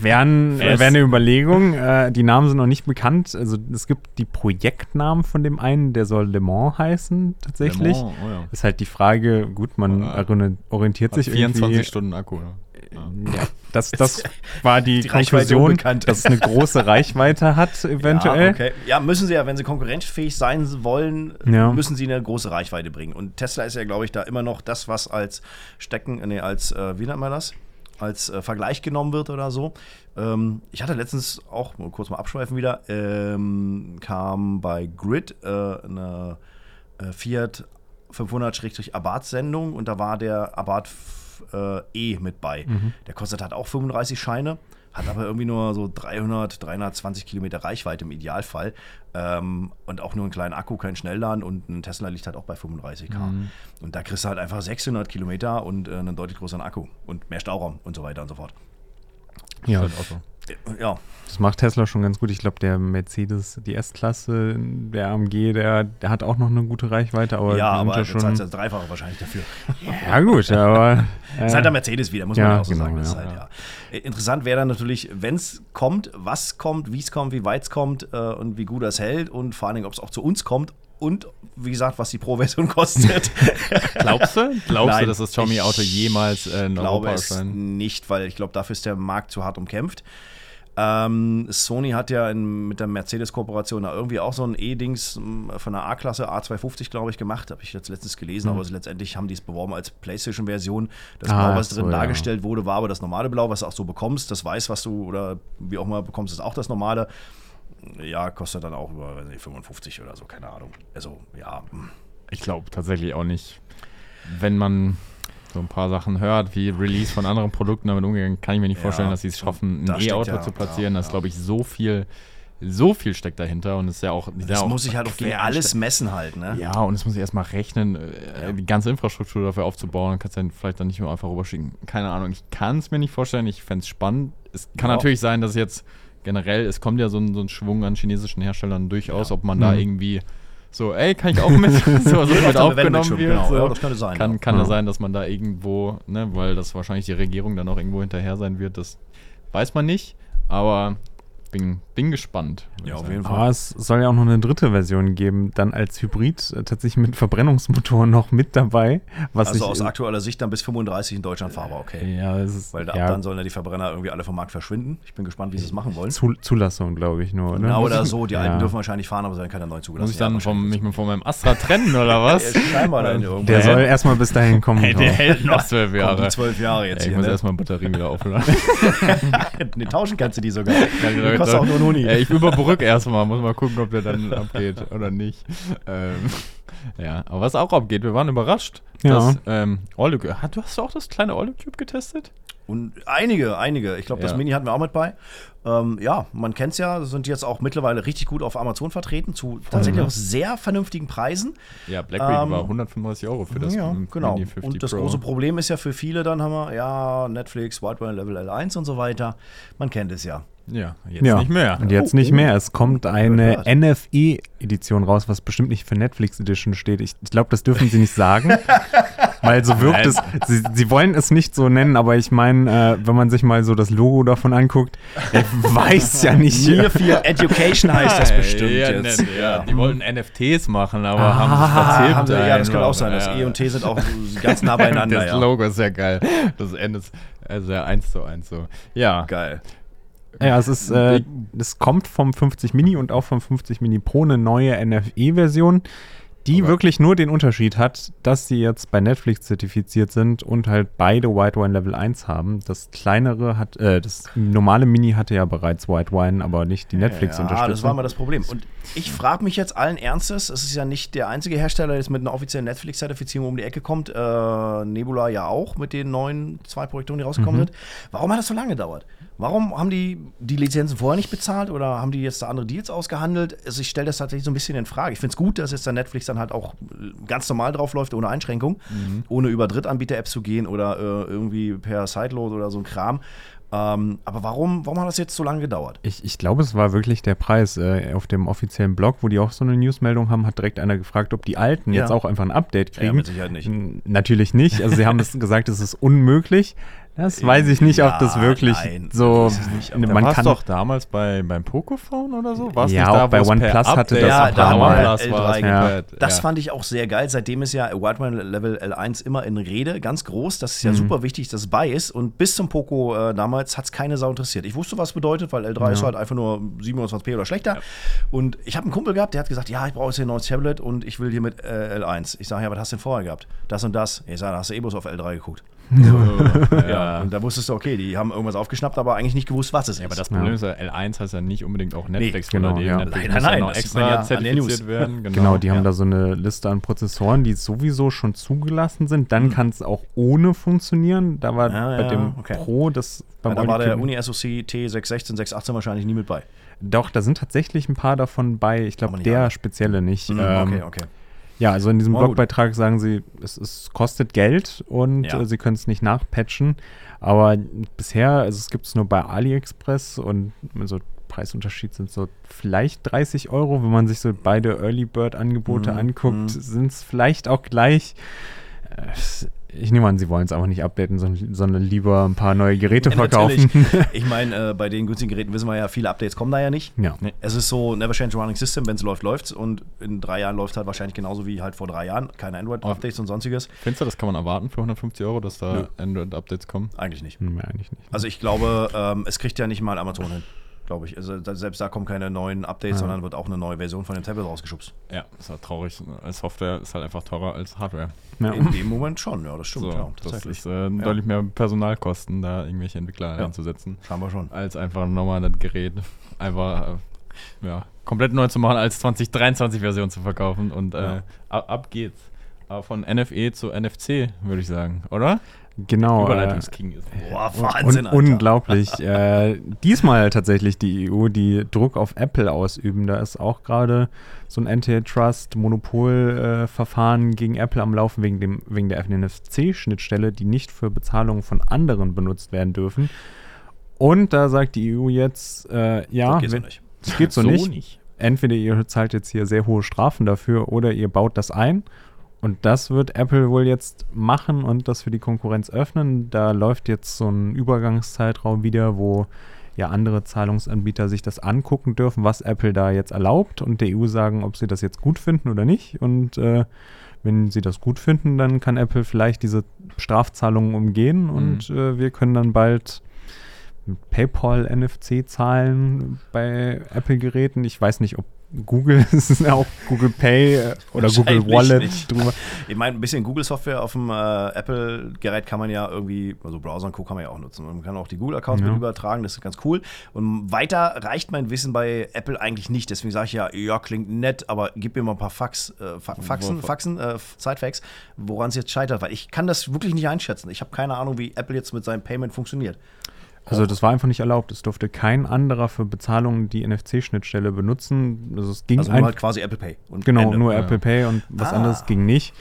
Wären, wäre eine Überlegung. Äh, die Namen sind noch nicht bekannt. Also es gibt die Projektnamen von dem einen, der soll Le Mans heißen tatsächlich. Le Mans, oh ja. Ist halt die Frage, gut, man Ja. orientiert sich 24 irgendwie. Stunden Akku. Ja. Ja. Ja, das, das war die, Die Konklusion, dass es eine große Reichweite hat, eventuell. Ja, okay. ja, müssen sie ja, wenn sie konkurrenzfähig sein wollen, Ja. müssen sie eine große Reichweite bringen. Und Tesla ist ja, glaube ich, da immer noch das, was als Stecken, nee, als, äh, wie nennt man das? Als äh, Vergleich genommen wird oder so. Ähm, ich hatte letztens auch, kurz mal abschweifen wieder, ähm, kam bei Grid äh, eine äh, Fiat 500-Abarth-Sendung und da war der Abarth äh, E mit bei. Der kostet halt auch 35 Scheine, hat aber irgendwie nur so 300, 320 Kilometer Reichweite im Idealfall ähm, und auch nur einen kleinen Akku, kein Schnellladen und ein Tesla liegt halt auch bei 35 K. Und da kriegst du halt einfach 600 Kilometer und äh, einen deutlich größeren Akku und mehr Stauraum und so weiter und so fort. Ja, Ist halt auch so. Ja, das macht Tesla schon ganz gut. Ich glaube, der Mercedes, die S-Klasse, der AMG, der, der hat auch noch eine gute Reichweite, aber ja aber schon. das Dreifache wahrscheinlich dafür. Ja, gut, aber. Das ist halt der Mercedes wieder, muss man ja, ja auch so genau, sagen. Das ist ja. halt, ja. Äh, Interessant wäre dann natürlich, wenn es kommt, was kommt, wie es kommt, wie weit es kommt äh, und wie gut das hält und vor allen Dingen, ob es auch zu uns kommt und wie gesagt, was die Pro-Version kostet. Glaubst du? Glaubst Nein, du, dass das Xiaomi-Auto ich jemals äh, in Ich glaube Europa es erscheint? nicht, weil ich glaube, dafür ist der Markt zu hart umkämpft. Ähm, Sony hat ja in, mit der Mercedes-Kooperation da irgendwie auch so ein E-Dings m, von der A-Klasse, A250, glaube ich, gemacht. Habe ich jetzt letztens gelesen, aber letztendlich haben die es beworben als PlayStation-Version. Das Ah, Blau, was so, drin ja. dargestellt wurde, war aber das normale Blau, was du auch so bekommst. Das Weiß, was du oder wie auch immer bekommst, ist auch das normale. Ja, kostet dann auch über nicht, 55 oder so, keine Ahnung. Also, ja. hm. Ich glaube tatsächlich auch nicht. Wenn man so ein paar Sachen hört, wie Release von anderen Produkten damit umgegangen, kann ich mir nicht Ja, vorstellen, dass sie es schaffen, ein da E-Auto ja- zu platzieren. ja, das ist, ja. glaube ich, so viel, so viel steckt dahinter und es ist ja auch. Das muss ich halt auch gegen alles messen halt, ne? Ja, und es muss ich erstmal rechnen, äh, die ganze Infrastruktur dafür aufzubauen. Dann kannst du dann vielleicht dann nicht nur einfach rüberschicken. Keine Ahnung, ich kann es mir nicht vorstellen. Ich fände es spannend. Es kann Ja. natürlich sein, dass jetzt generell, es kommt ja so ein, so ein Schwung an chinesischen Herstellern durchaus, Ja. ob man da Mhm. irgendwie so, ey, kann ich auch mit, so, so mit aufgenommen Eventbildschirm, wird. genau. so. Ja, das könnte sein, Kann, ja. kann Ja. ja sein, dass man da irgendwo, ne, weil das wahrscheinlich die Regierung dann auch irgendwo hinterher sein wird. Das weiß man nicht, aber bin, bin gespannt. Ja, auf jeden Fall. Aber es soll ja auch noch eine dritte Version geben, dann als Hybrid, äh, tatsächlich mit Verbrennungsmotor noch mit dabei. Was Also ich, aus aktueller Sicht dann bis 35 in Deutschland fahrbar, okay. Ja, es ist, Weil ab ja, dann sollen ja die Verbrenner irgendwie alle vom Markt verschwinden. Ich bin gespannt, wie sie es machen wollen. Zul Zulassung, glaube ich, nur. Oder? Genau oder so. Die Ja. alten dürfen wahrscheinlich fahren, aber sie werden keine neuen zugelassen. Muss ich dann Ja, vom, mich mal von meinem Astra trennen oder was? Scheinbar dann irgendwo. Der Der soll erstmal bis dahin kommen. Hey, der hält noch zwölf Jahre. die zwölf Jahre jetzt Ey, ich hier. muss Ne? erstmal Batterien wieder aufladen. ne, tauschen kannst du die sogar. Die kostet auch nur Huni. Ey, ich überbrücke erstmal, muss mal gucken, ob der dann abgeht oder nicht. Ähm, ja, aber was auch abgeht, wir waren überrascht, Ja. dass ähm, du hast du auch das kleine Allocube getestet? Und einige, einige. Ich glaube, das Ja. Mini hatten wir auch mit bei. Ähm, ja, man kennt es ja, sind jetzt auch mittlerweile richtig gut auf Amazon vertreten, zu tatsächlich ne? auch sehr vernünftigen Preisen. Ja, BlackBerry Ähm, war 135 Euro für das ja, genau. Mini 50 Und das Pro. große Problem ist ja für viele dann haben wir, ja, Netflix, Whiteware Level L1 und so weiter. Man kennt es ja. Ja, jetzt Ja. nicht mehr. Und jetzt Oh, nicht oh. mehr. Es kommt eine Gehört. NFE-Edition raus, was bestimmt nicht für Netflix Edition steht. Ich, ich glaube, das dürfen sie nicht sagen. weil so wirkt Nein. es. Sie, sie wollen es nicht so nennen, aber ich meine, äh, wenn man sich mal so das Logo davon anguckt, ich weiß ja nicht. Near Field Education heißt das bestimmt ja, jetzt. nett, ja. Die wollten NFTs machen, aber Ah, haben sich verzählt. Haben sie, ja, das kann auch sein. Das Ja. E und T sind auch ganz nah beieinander. Das ja. Logo ist ja geil. Das Ende ist also ja eins zu eins so. Ja. Geil. Ja, es ist, äh, es kommt vom 50 Mini und auch vom 50 Mini Pro eine neue NFE-Version. Die Aber- wirklich nur den Unterschied hat, dass sie jetzt bei Netflix zertifiziert sind und halt beide White Wine Level 1 haben. Das kleinere hat, äh, das normale Mini hatte ja bereits White Wine, aber nicht die Ja, Netflix-Unterstützung. das war mal das Problem. Und ich frage mich jetzt allen Ernstes, es ist ja nicht der einzige Hersteller, der jetzt mit einer offiziellen Netflix-Zertifizierung um die Ecke kommt. Äh, Nebula ja auch mit den neuen zwei Projektoren, die rausgekommen Mhm. sind. Warum hat das so lange gedauert? Warum haben die die Lizenzen vorher nicht bezahlt oder haben die jetzt da andere Deals ausgehandelt? Also ich stelle das tatsächlich so ein bisschen in Frage. Ich finde es gut, dass jetzt der Netflix dann halt auch ganz normal drauf läuft, ohne Einschränkung, Mhm. ohne über Drittanbieter-Apps zu gehen oder äh, irgendwie per Sideload oder so ein Kram. Ähm, aber warum, warum hat das jetzt so lange gedauert? Ich, ich glaube, es war wirklich der Preis. Äh, auf dem offiziellen Blog, wo die auch so eine Newsmeldung haben, hat direkt einer gefragt, ob die Alten Ja. jetzt auch einfach ein Update kriegen. Ja, mit Sicherheit nicht. N- Natürlich nicht. Also sie haben es gesagt, es ist unmöglich. Das weiß ich nicht, ob das Ja, wirklich nein, so. nicht, man war's kann doch damals bei, beim Pocophone oder so? War's Ja, nicht da, auch bei OnePlus hatte das Ja, ein da Mal. OnePlus war es L3 Ja. Das ja. fand ich auch sehr geil. Seitdem ist ja Wildman Level L1 immer in Rede, ganz groß. Das ist Mhm. ja super wichtig, dass es bei ist. Und bis zum Poco äh, damals hat es keine Sau interessiert. Ich wusste, was es bedeutet, weil L3 ist halt einfach nur 27p oder schlechter. Und ich habe einen Kumpel gehabt, der hat gesagt, ja, ich brauche jetzt hier ein neues Tablet und ich will hier mit äh, L1. Ich sage, ja, was hast du denn vorher gehabt? Das und das. Ich sage, da hast du eh bloß auf L3 geguckt. Ja, und da wusstest du, okay, die haben irgendwas aufgeschnappt, aber eigentlich nicht gewusst, was es Ja, aber ist. das Problem ist ja, L1 heißt ja nicht unbedingt auch Netflix. genau, oder die ja. Netflix Nein, nein, ja sieht extra ja zertifiziert werden. Genau, die haben ja. da so eine Liste an Prozessoren, die sowieso schon zugelassen sind. Dann kann es auch ohne funktionieren. Da war. Ja, bei ja, dem okay. Pro das Ja, da war der All-You-Can- Uni SoC T616, 618 wahrscheinlich nie mit bei. Doch, da sind tatsächlich ein paar davon bei. Ich glaube, der spezielle nicht. Hm, Ähm, okay, okay. Ja, also in diesem gut. Blogbeitrag sagen sie, es, es kostet Geld und Ja. äh, sie können es nicht nachpatchen. Aber bisher, also es gibt es nur bei AliExpress und so Preisunterschied sind so vielleicht 30 Euro. Wenn man sich so beide Early Bird Angebote Mhm, anguckt, mhm. sind es vielleicht auch gleich. Äh, Ich nehme an, sie wollen es einfach nicht updaten, sondern, sondern lieber ein paar neue Geräte Ja, verkaufen. natürlich. Ich meine, äh, bei den günstigen Geräten wissen wir ja, viele Updates kommen da ja nicht. ja. Nee. Es ist so Never Change a Running System, wenn es läuft, läuft's und in drei Jahren läuft halt wahrscheinlich genauso wie halt vor drei Jahren. Keine Android-Updates und sonstiges. Findest du, das kann man erwarten für 150 Euro, dass da. Android-Updates kommen? Eigentlich nicht. Hm, eigentlich nicht. Also ich glaube, ähm, es kriegt ja nicht mal Amazon hin, glaube ich. Also selbst da kommen keine neuen Updates, Ja. sondern wird auch eine neue Version von dem Tablet rausgeschubst. Ja, ist halt traurig. Software ist halt einfach teurer als Hardware. Ja. In dem Moment schon, ja, das stimmt. so, ja, das tatsächlich. ist äh, deutlich mehr Personalkosten, da irgendwelche Entwickler einzusetzen, Scheinbar schon. als einfach nochmal das Gerät einfach äh, ja, komplett neu zu machen, als 2023-Version zu verkaufen. Und äh, ab, ab geht's. Aber von NFE zu NFC, würde ich sagen, oder? Genau. Äh, Überleitungsking ist. Boah, Un Wahnsinn, Alter. unglaublich. äh, diesmal tatsächlich die EU, die Druck auf Apple ausüben. Da ist auch gerade so ein Antitrust-Monopolverfahren gegen Apple am Laufen wegen, dem, wegen der NFC-Schnittstelle, die nicht für Bezahlungen von anderen benutzt werden dürfen. Und da sagt die EU jetzt, äh, ja, Das geht so nicht. das geht so, nicht. Entweder ihr zahlt jetzt hier sehr hohe Strafen dafür oder ihr baut das ein. Und das wird Apple wohl jetzt machen und das für die Konkurrenz öffnen. Da läuft jetzt so ein Übergangszeitraum wieder, wo ja andere Zahlungsanbieter sich das angucken dürfen, was Apple da jetzt erlaubt und der EU sagen, ob sie das jetzt gut finden oder nicht. Und äh, wenn sie das gut finden, dann kann Apple vielleicht diese Strafzahlungen umgehen und äh, wir können dann bald mit PayPal NFC zahlen bei Apple-Geräten. Ich weiß nicht, ob Google, es ist ja auch Google Pay äh, oder Google Wallet nicht. drüber. Ich meine, ein bisschen Google-Software auf dem äh, Apple-Gerät kann man ja irgendwie, also Browser und Co. kann man ja auch nutzen. Man kann auch die Google-Accounts Ja. mit übertragen, das ist ganz cool. Und weiter reicht mein Wissen bei Apple eigentlich nicht. Deswegen sage ich ja, ja, klingt nett, aber gib mir mal ein paar Fax, äh, Fa Faxen, Faxen, äh, Sidefacts, woran es jetzt scheitert. Weil ich kann das wirklich nicht einschätzen. Ich habe keine Ahnung, wie Apple jetzt mit seinem Payment funktioniert. Also das war einfach nicht erlaubt. Es durfte kein anderer für Bezahlungen die NFC-Schnittstelle benutzen. Also es ging Also nur halt quasi Apple Pay. Und Genau, Ende. nur ja. Apple Pay und was Ah. anderes ging nicht.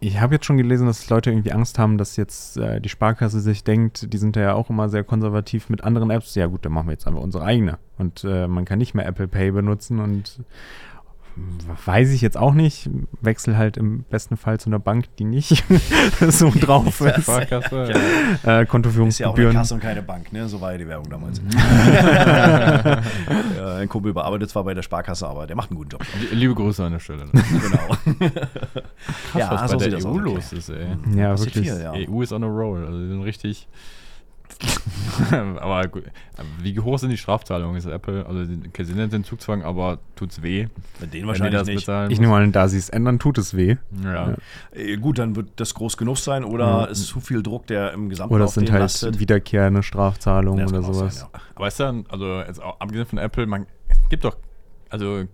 Ich habe jetzt schon gelesen, dass Leute irgendwie Angst haben, dass jetzt äh, die Sparkasse sich denkt, die sind ja auch immer sehr konservativ mit anderen Apps. Ja gut, dann machen wir jetzt einfach unsere eigene. Und äh, man kann nicht mehr Apple Pay benutzen und weiß ich jetzt auch nicht. Wechsel halt im besten Fall zu einer Bank, die nicht so drauf ist. Sparkasse. Ja. Äh, Ist ja auch eine Kontoführungsgebühren. Kasse und keine Bank, ne? So war ja die Werbung damals. Mhm. ja, ein Kumpel bearbeitet zwar bei der Sparkasse, aber der macht einen guten Job. Liebe Grüße an der Stelle. Genau. Krass, was so bei der EU aus, okay. los ist, ey. Ja, Passiert wirklich. viel, ja. EU ist on a roll. Also die sind richtig aber gut. Wie hoch sind die Strafzahlungen? Ist Apple, also okay, sie nennen den Zugzwang, aber tut's weh? Mit denen wahrscheinlich das nicht. Ich nehme an, da sie es ändern, tut es weh. Ja. Äh, gut, dann wird das groß genug sein oder Ja. ist zu viel Druck, der im Gesamten Oder es sind halt lastet. wiederkehrende Strafzahlungen Ja, oder sowas. sein, ja. Aber ist dann, also jetzt auch abgesehen von Apple, man es gibt doch, also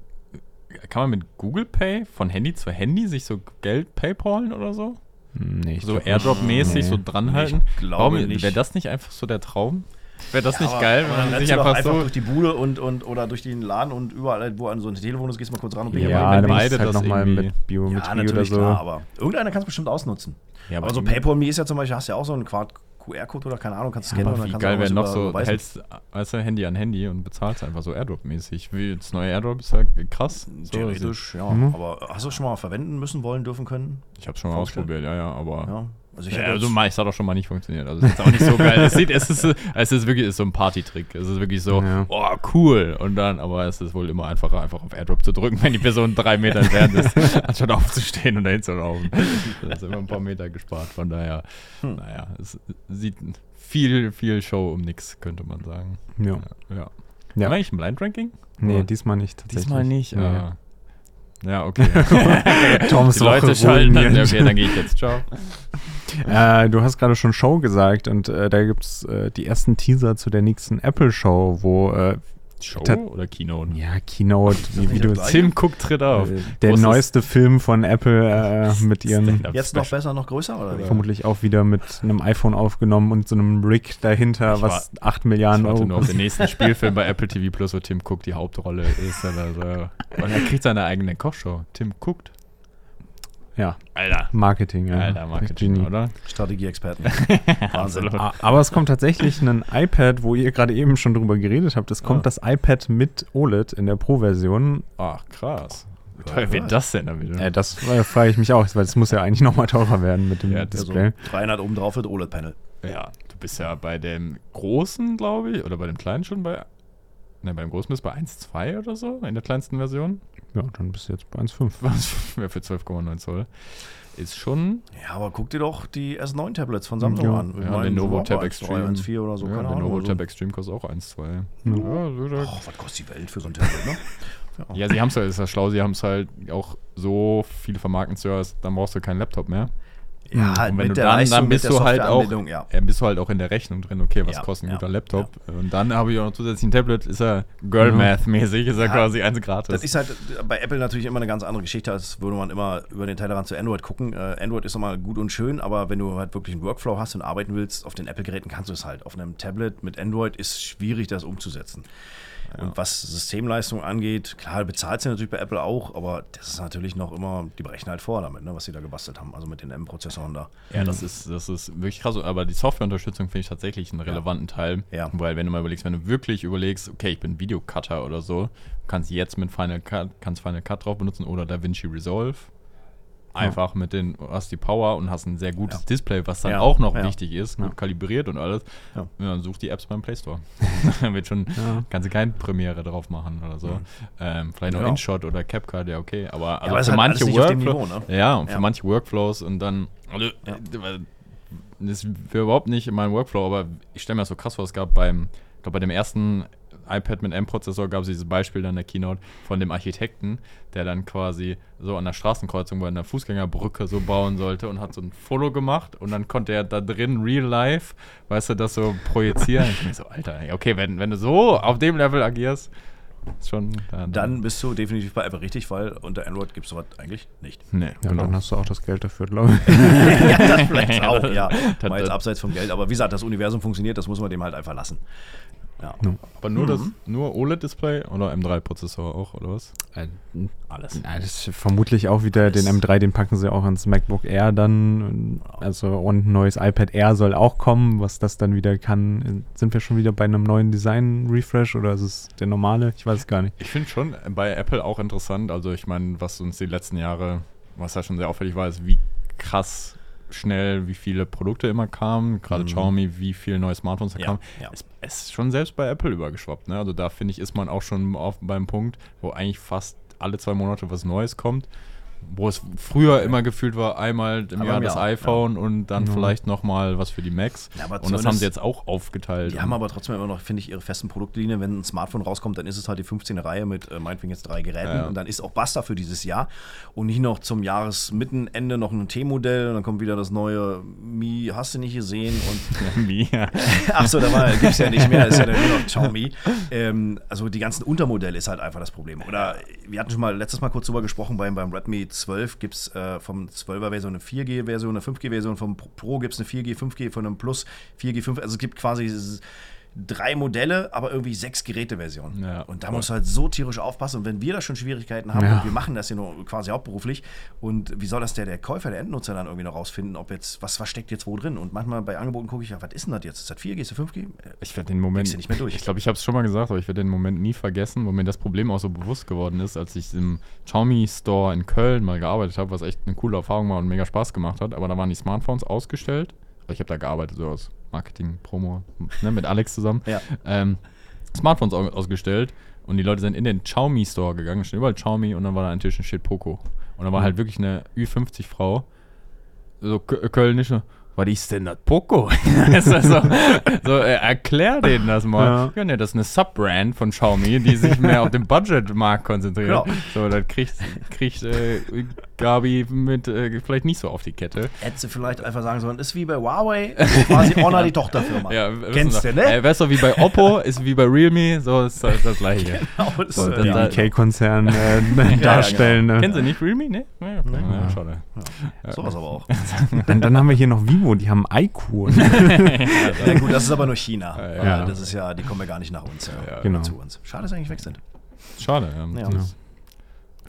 kann man mit Google Pay von Handy zu Handy sich so Geld paypalen oder so? Nee, so. Airdrop-mäßig Nee. so dranhalten? Ich glaube Warum nicht. wäre das nicht einfach so der Traum? Wäre das Ja, nicht aber- geil, aber wenn man sich einfach, einfach so durch die Bude und, und oder durch den Laden und überall, wo an so ein Telefon ist, gehst du mal kurz ran und Ja, pay- Ja, wenn dann beide musst du halt das nochmal mit Biometrie ja, oder natürlich, so. klar, aber irgendeiner kann es bestimmt ausnutzen. Ja, aber so irgendwie- PayPal.me ist ja zum Beispiel, hast du ja auch so einen Quad- QR-Code oder keine Ahnung, kannst du scannen und Aber dann geil wäre noch so, überweisen. hältst, weißt du, Handy an Handy und bezahlst einfach so Airdrop-mäßig. Wie das neue Airdrop ist halt krass. So, Theoretisch, ja. Mhm. Aber hast du es schon mal verwenden müssen, wollen, dürfen können? Ich habe schon mal ausprobiert, ja, ja, aber. Ja. Also ich Ja, also es hat auch schon mal nicht funktioniert. Also es ist jetzt auch nicht so geil. Es, sieht, es, ist, es ist wirklich ist so ein Partytrick. Es ist wirklich so, Ja. oh cool. Und dann, aber es ist wohl immer einfacher, einfach auf Airdrop zu drücken, wenn die Person drei Meter entfernt ist, anstatt aufzustehen und dahin zu laufen. Das ist immer ein paar Meter gespart. Von daher, Hm. naja, es sieht viel, viel Show um nix, könnte man sagen. Ja. Ja. Ja. Wir eigentlich ein Blind Ranking? Nee, diesmal nicht. Diesmal nicht. Nee. Ah. Ja, okay. Toms die Leute Woche schalten dann. Okay, dann gehe ich jetzt. Ciao. Äh, du hast gerade schon Show gesagt und äh, da gibt es äh, die ersten Teaser zu der nächsten Apple-Show, wo äh, Show oder Keynote? ja, Keynote, wie, wie du? Tim Cook tritt auf. äh, der Großes neueste Film von Apple äh, mit ihren Jetzt noch besser, noch größer? Oder wie? vermutlich auch wieder mit einem iPhone aufgenommen und so einem Rig dahinter, Ich was 8 Milliarden Ich warte Euro nur auf den nächsten Spielfilm bei Apple TV Plus, wo Tim Cook die Hauptrolle ist. Oder so. Und er kriegt seine eigene Kochshow. Tim guckt. Ja, Alter. Marketing, ja. Alter, Marketing, Genie. oder? Strategieexperten. Wahnsinn. Aber es kommt tatsächlich ein iPad, wo ihr gerade eben schon drüber geredet habt. Es kommt Ah. das iPad mit OLED in der Pro-Version. Ach, krass. Wie teuer wird das denn da wieder? Äh, das äh, frage ich mich auch, weil es muss ja eigentlich nochmal teurer werden mit dem Ja, Also Display. 300 oben drauf wird OLED-Panel. ja, du bist ja bei dem Großen, glaube ich, oder bei dem Kleinen schon bei. Ne, beim Großen bist du bei 1,2 oder so, in der kleinsten Version. Ja, dann bist du jetzt bei 1,5. Was wäre für 12,9 Zoll. Ist schon. Ja, aber guck dir doch die S9-Tablets von Samsung Ja. an. Ich Ja, meine, Lenovo so Tab 1,3, Extreme. 1,4 oder so, ja, keine der. Novo also- Tab Extreme kostet auch 1,2. Ja. Ja, so Oh, was kostet die Welt für so ein Tablet, ne? Ja, sie haben es halt, ist ja schlau, sie haben es halt auch so viele Vermarktungsservice, dann brauchst du keinen Laptop mehr. Ja, Und wenn mit du der dann, Leistung, dann bist du halt auch, ja. bist du halt auch in der Rechnung drin, okay, was Ja, kostet ein ja, guter Laptop? Und dann habe ich auch noch zusätzlich ein Tablet, ist ja Girl Mhm. Math mäßig, ist ja, Ja, quasi eins gratis. Das ist halt bei Apple natürlich immer eine ganz andere Geschichte, als würde man immer über den Tellerrand zu Android gucken. Äh, Android ist nochmal gut und schön, aber wenn du halt wirklich einen Workflow hast und arbeiten willst, auf den Apple-Geräten kannst du es halt. Auf einem Tablet mit Android ist schwierig, das umzusetzen. Und was Systemleistung angeht, klar, bezahlt sie natürlich bei Apple auch, aber das ist natürlich noch immer, die brechen halt vor damit, ne, was sie da gebastelt haben, also mit den M-Prozessoren da. Ja, das ist, das ist wirklich krass. Aber die Softwareunterstützung finde ich tatsächlich einen relevanten Teil. Ja. Weil wenn du mal überlegst, wenn du wirklich überlegst, okay, ich bin Videocutter oder so, du kannst jetzt mit Final Cut, kannst Final Cut drauf benutzen oder DaVinci Resolve. Einfach mit den, hast die Power und hast ein sehr gutes Ja. Display, was dann Ja, auch noch ja. wichtig ist, gut kalibriert und alles. Ja. Dann such die Apps beim Play Store. dann wird schon, kannst du keine Premiere drauf machen oder so. Ähm, vielleicht noch. InShot oder CapCut, ja okay. Aber, also aber für halt manche alles nicht auf dem Workflow, Niveau, ne? ja, und für manche Workflows und dann, also, das wäre überhaupt nicht in meinem Workflow, aber ich stelle mir das so krass vor, es gab beim, ich glaube, bei dem ersten iPad mit M-Prozessor gab es dieses Beispiel dann in der Keynote von dem Architekten, der dann quasi so an der Straßenkreuzung bei einer Fußgängerbrücke so bauen sollte und hat so ein Foto gemacht und dann konnte er da drin real life, weißt du, das so projizieren. ich bin so, Alter, ey, okay, wenn, wenn du so auf dem Level agierst, ist schon dann, Dann bist du definitiv bei Apple richtig, weil unter Android gibt es sowas eigentlich nicht. nee, Ja, genau. dann hast du auch das Geld dafür, glaube ich. ja, das vielleicht auch, ja. Das- Mal jetzt abseits vom Geld. Aber wie gesagt, das Universum funktioniert, das muss man dem halt einfach lassen. Ja. Aber nur das, Mhm. nur OLED-Display oder M3-Prozessor auch, oder was? Alles. Ja, das ist vermutlich auch wieder den M3, den packen sie auch ins MacBook Air dann. Also und ein neues iPad Air soll auch kommen, was das dann wieder kann. Sind wir schon wieder bei einem neuen Design-Refresh oder ist es der normale? Ich weiß es gar nicht. Ich finde schon bei Apple auch interessant. Also ich meine, was uns die letzten Jahre, was ja schon sehr auffällig war, ist, wie krass schnell, wie viele Produkte immer kamen. Gerade Mhm. Xiaomi, wie viele neue Smartphones da Ja, kamen. ja. Es, es ist schon selbst bei Apple übergeschwappt. Ne? Also da finde ich, ist man auch schon auf, beim Punkt, wo eigentlich fast alle zwei Monate was Neues kommt. Wo es früher immer gefühlt war, einmal im Aber Jahr das Jahr, iPhone und dann Ja. vielleicht noch mal was für die Macs. Ja, und das haben sie jetzt auch aufgeteilt. Die haben aber trotzdem immer noch, finde ich, ihre festen Produktlinien. Wenn ein Smartphone rauskommt, dann ist es halt die 15. Reihe mit äh, meinetwegen jetzt drei Geräten Ja. und dann ist auch basta für dieses Jahr. Und nicht noch zum Jahresmittenende noch ein T-Modell und dann kommt wieder das neue Mi, hast du nicht gesehen und Wie? Ja. Achso, da war, gibt's ja nicht mehr, ist ja dann nur noch Xiaomi. Ähm, also die ganzen Untermodelle ist halt einfach das Problem. Oder wir hatten schon mal letztes Mal kurz drüber gesprochen, beim, beim Redmi 12 gibt es äh, vom 12er Version eine 4G-Version, eine 5G-Version, vom Pro gibt es eine 4G, 5G, von einem Plus 4G, 5 Also es gibt quasi dieses- drei Modelle, aber irgendwie sechs Geräteversionen. Ja, und da voll. musst du halt so tierisch aufpassen. Und wenn wir da schon Schwierigkeiten haben Ja. und wir machen das ja nur quasi hauptberuflich, und wie soll das der, der Käufer, der Endnutzer dann irgendwie noch rausfinden, ob jetzt, was, was steckt jetzt wo drin? Und manchmal bei Angeboten gucke ich, ja, was ist denn das jetzt? Ist das 4G, ist das 5G? Äh, Ich werde den Moment, nicht mehr durch. ich glaube, ich habe es schon mal gesagt, aber ich werde den Moment nie vergessen, wo mir das Problem auch so bewusst geworden ist, als ich im Xiaomi Store in Köln mal gearbeitet habe, was echt eine coole Erfahrung war und mega Spaß gemacht hat. Aber da waren die Smartphones ausgestellt. Also ich habe da gearbeitet, so aus Marketing, Promo, ne, mit Alex zusammen. Ja. Ähm, Smartphones au- ausgestellt und die Leute sind in den Xiaomi Store gegangen, stehen überall Xiaomi und dann war da ein Tisch und steht Poco. Und da war Mhm. halt wirklich eine Ü50-Frau, so Kö- Kölnische. Was ist denn das Poco? ist so, so äh, erklär denen das mal. Ja. Ja. ne, das ist eine Subbrand von Xiaomi, die sich mehr auf den Budgetmarkt konzentriert. Genau. So, das kriegt, kriegt äh, Gabi mit äh, vielleicht nicht so auf die Kette. Hättest du vielleicht einfach sagen sollen, ist wie bei Huawei, quasi Honor die Tochterfirma. Ja, Kennst du, ne? Äh, weißt du, wie bei Oppo, ist wie bei Realme, so ist das, das gleiche. Genau, das, So, dann ja. da- BK-Konzern äh, darstellen. ne? Kennen Sie nicht Realme? Ne? Ja, ja, schade. Sowas aber auch. Dann, dann haben wir hier noch Vivo, die haben IQ. Ja, gut, das ist aber nur China. Ja, ja. Das ist ja, die kommen ja gar nicht nach uns. Ja, Ja, genau. Zu uns. Schade, dass sie eigentlich weg sind. Schade, ja. Ja.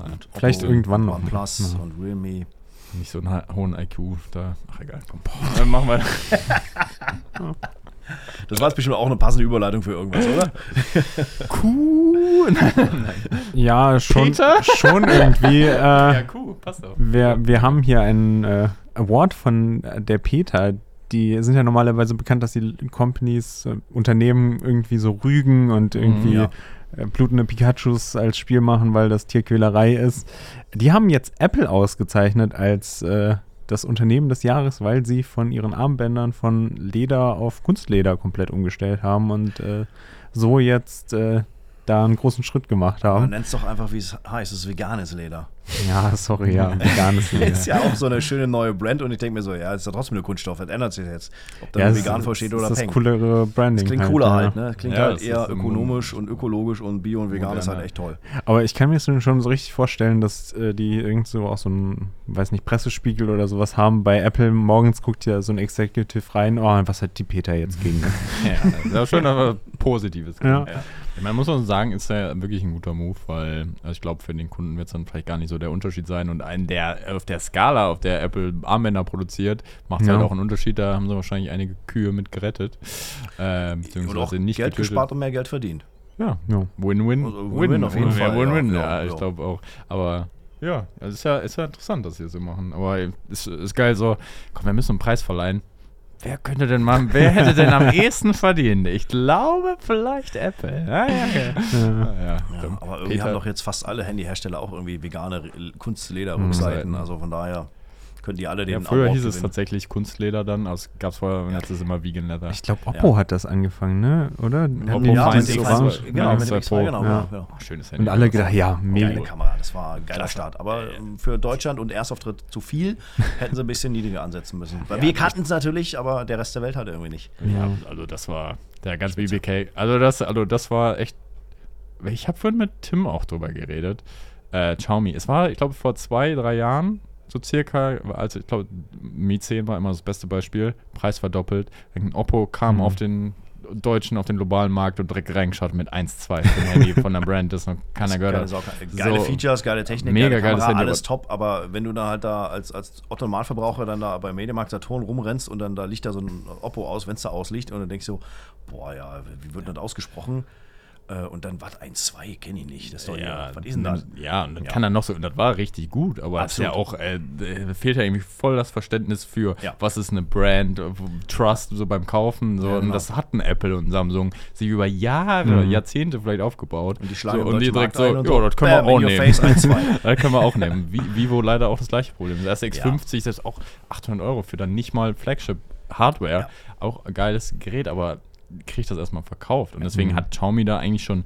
Und Vielleicht irgendwann noch. OnePlus Ja. und Realme. nicht so einen hohen IQ da. Ach egal, komm. Dann machen wir. Das war jetzt bestimmt auch eine passende Überleitung für irgendwas, oder? Cool. Ja, schon, Peter? schon irgendwie. Äh, ja, cool, passt auch. wir, wir haben hier einen äh, Award von äh, der Peter. Die sind ja normalerweise bekannt, dass die Companies, äh, Unternehmen irgendwie so rügen und irgendwie ja. Äh, blutende Pikachus als Spiel machen, weil das Tierquälerei ist. Die haben jetzt Apple ausgezeichnet als äh, das Unternehmen des Jahres, weil sie von ihren Armbändern von Leder auf Kunstleder komplett umgestellt haben und äh, so jetzt äh, da einen großen Schritt gemacht haben. nennt es doch einfach, wie es heißt. Es ist veganes Leder. Ja, sorry, ja, veganes Leder. Ist ja auch so eine schöne neue Brand und ich denke mir so, ja, ist ja trotzdem eine Kunststoff. Das ändert sich jetzt. Ob da Ja, nur vegan ist- vorsteht oder ist das Peng. coolere Branding. Das klingt cooler ja. halt, ne? Das klingt Ja, halt das eher ist ökonomisch und ökologisch und Bio und vegan ist halt Moderner. echt toll. Aber ich kann mir das schon so richtig vorstellen, dass äh, die irgend so auch so ein, weiß nicht, Pressespiegel oder sowas haben. Bei Apple morgens guckt ja so ein Executive rein, oh, was hat die Peter jetzt gegen? Ja, das ist schön, aber Positives. Ja. Meine, muss man sagen, ist ja wirklich ein guter Move, weil also ich glaube, für den Kunden wird es dann vielleicht gar nicht so der Unterschied sein. Und einen, der auf der Skala, auf der Apple Armbänder produziert, macht es Ja. halt auch einen Unterschied. Da haben sie wahrscheinlich einige Kühe mit gerettet. Äh, Oder auch beziehungsweise nicht Geld getötet. gespart und mehr Geld verdient. Ja, Ja. Win-win. Also Win-win auf jeden Ja, Fall, Win-win, ja, ja, ja, ich ja. glaube auch. Aber ja, es ist ja, ist ja interessant, dass sie das so machen. Aber es ist geil so, komm, wir müssen einen Preis verleihen. Wer könnte denn mal, wer hätte denn am ehesten verdient? Ich glaube vielleicht Apple. Ja, ja, okay. Ja. ja, aber irgendwie Peter- haben doch jetzt fast alle Handyhersteller auch irgendwie vegane. Kunstleder-Rückseiten. Also von daher können die alle ja, den früher Award hieß es tatsächlich Kunstleder dann, also gab es vorher, und jetzt ist es immer Vegan Leather. Ich glaube, Oppo Ja. hat das angefangen, ne? Oder? Oppo die Ja, mit dieses X2. Orange? X2, genau, Ja, mit dem X2 X2, Pro. genau. Ja. Ja. Ja. Oh, schönes Handy. Und alle gedacht, ja, mega. Geile Kamera, das war ein geiler Start. Aber ähm, für Deutschland und Erstauftritt zu viel hätten sie ein bisschen niedriger ansetzen müssen. Weil Ja, wir kannten es natürlich, aber der Rest der Welt hatte irgendwie nicht. Ja, also das war der ganz BBK. Also das, also das war echt. Ich habe vorhin mit Tim auch drüber geredet. Äh, Xiaomi. Es war, ich glaube, vor zwei, drei Jahren, so circa, also ich glaube, Mi 10 war immer das beste Beispiel. Preis verdoppelt. Ein Oppo kam Mhm. auf den deutschen, auf den globalen Markt und direkt reingeschaut mit 1,2 für ein Handy von der Brand, das noch keiner gehört hat. Geile So, Features, geile Technik, mega geile Kamera, Handy, alles top. Aber wenn du da halt da als, als Otto Normalverbraucher dann da bei Mediamarkt Saturn rumrennst und dann da liegt da so ein Oppo aus, wenn es da ausliegt und dann denkst du, boah ja, wie wird denn das ausgesprochen? Äh, und dann, was, 1,2 kenne ich nicht. Das ist doch Ja, was ist denn das? ja, und dann Ja. kann er noch so, und das war richtig gut, aber es ja auch, äh, da fehlt ja irgendwie voll das Verständnis für, Ja. was ist eine Brand, äh, Trust so beim Kaufen, so, Ja, und genau. das hat ein Apple und ein Samsung sich über Jahre, Jahrzehnte vielleicht aufgebaut. Und die schlagen so, und die direkt so, ein ja, und das können wir bam, auch in your nehmen. face, 1,2. das können wir auch nehmen. Vi- Vivo leider auch das gleiche Problem. Das RSX50 ist auch 800 Euro für dann nicht mal Flagship-Hardware. Auch ein geiles Gerät, aber kriegt das erstmal verkauft. Und deswegen hat Xiaomi da eigentlich schon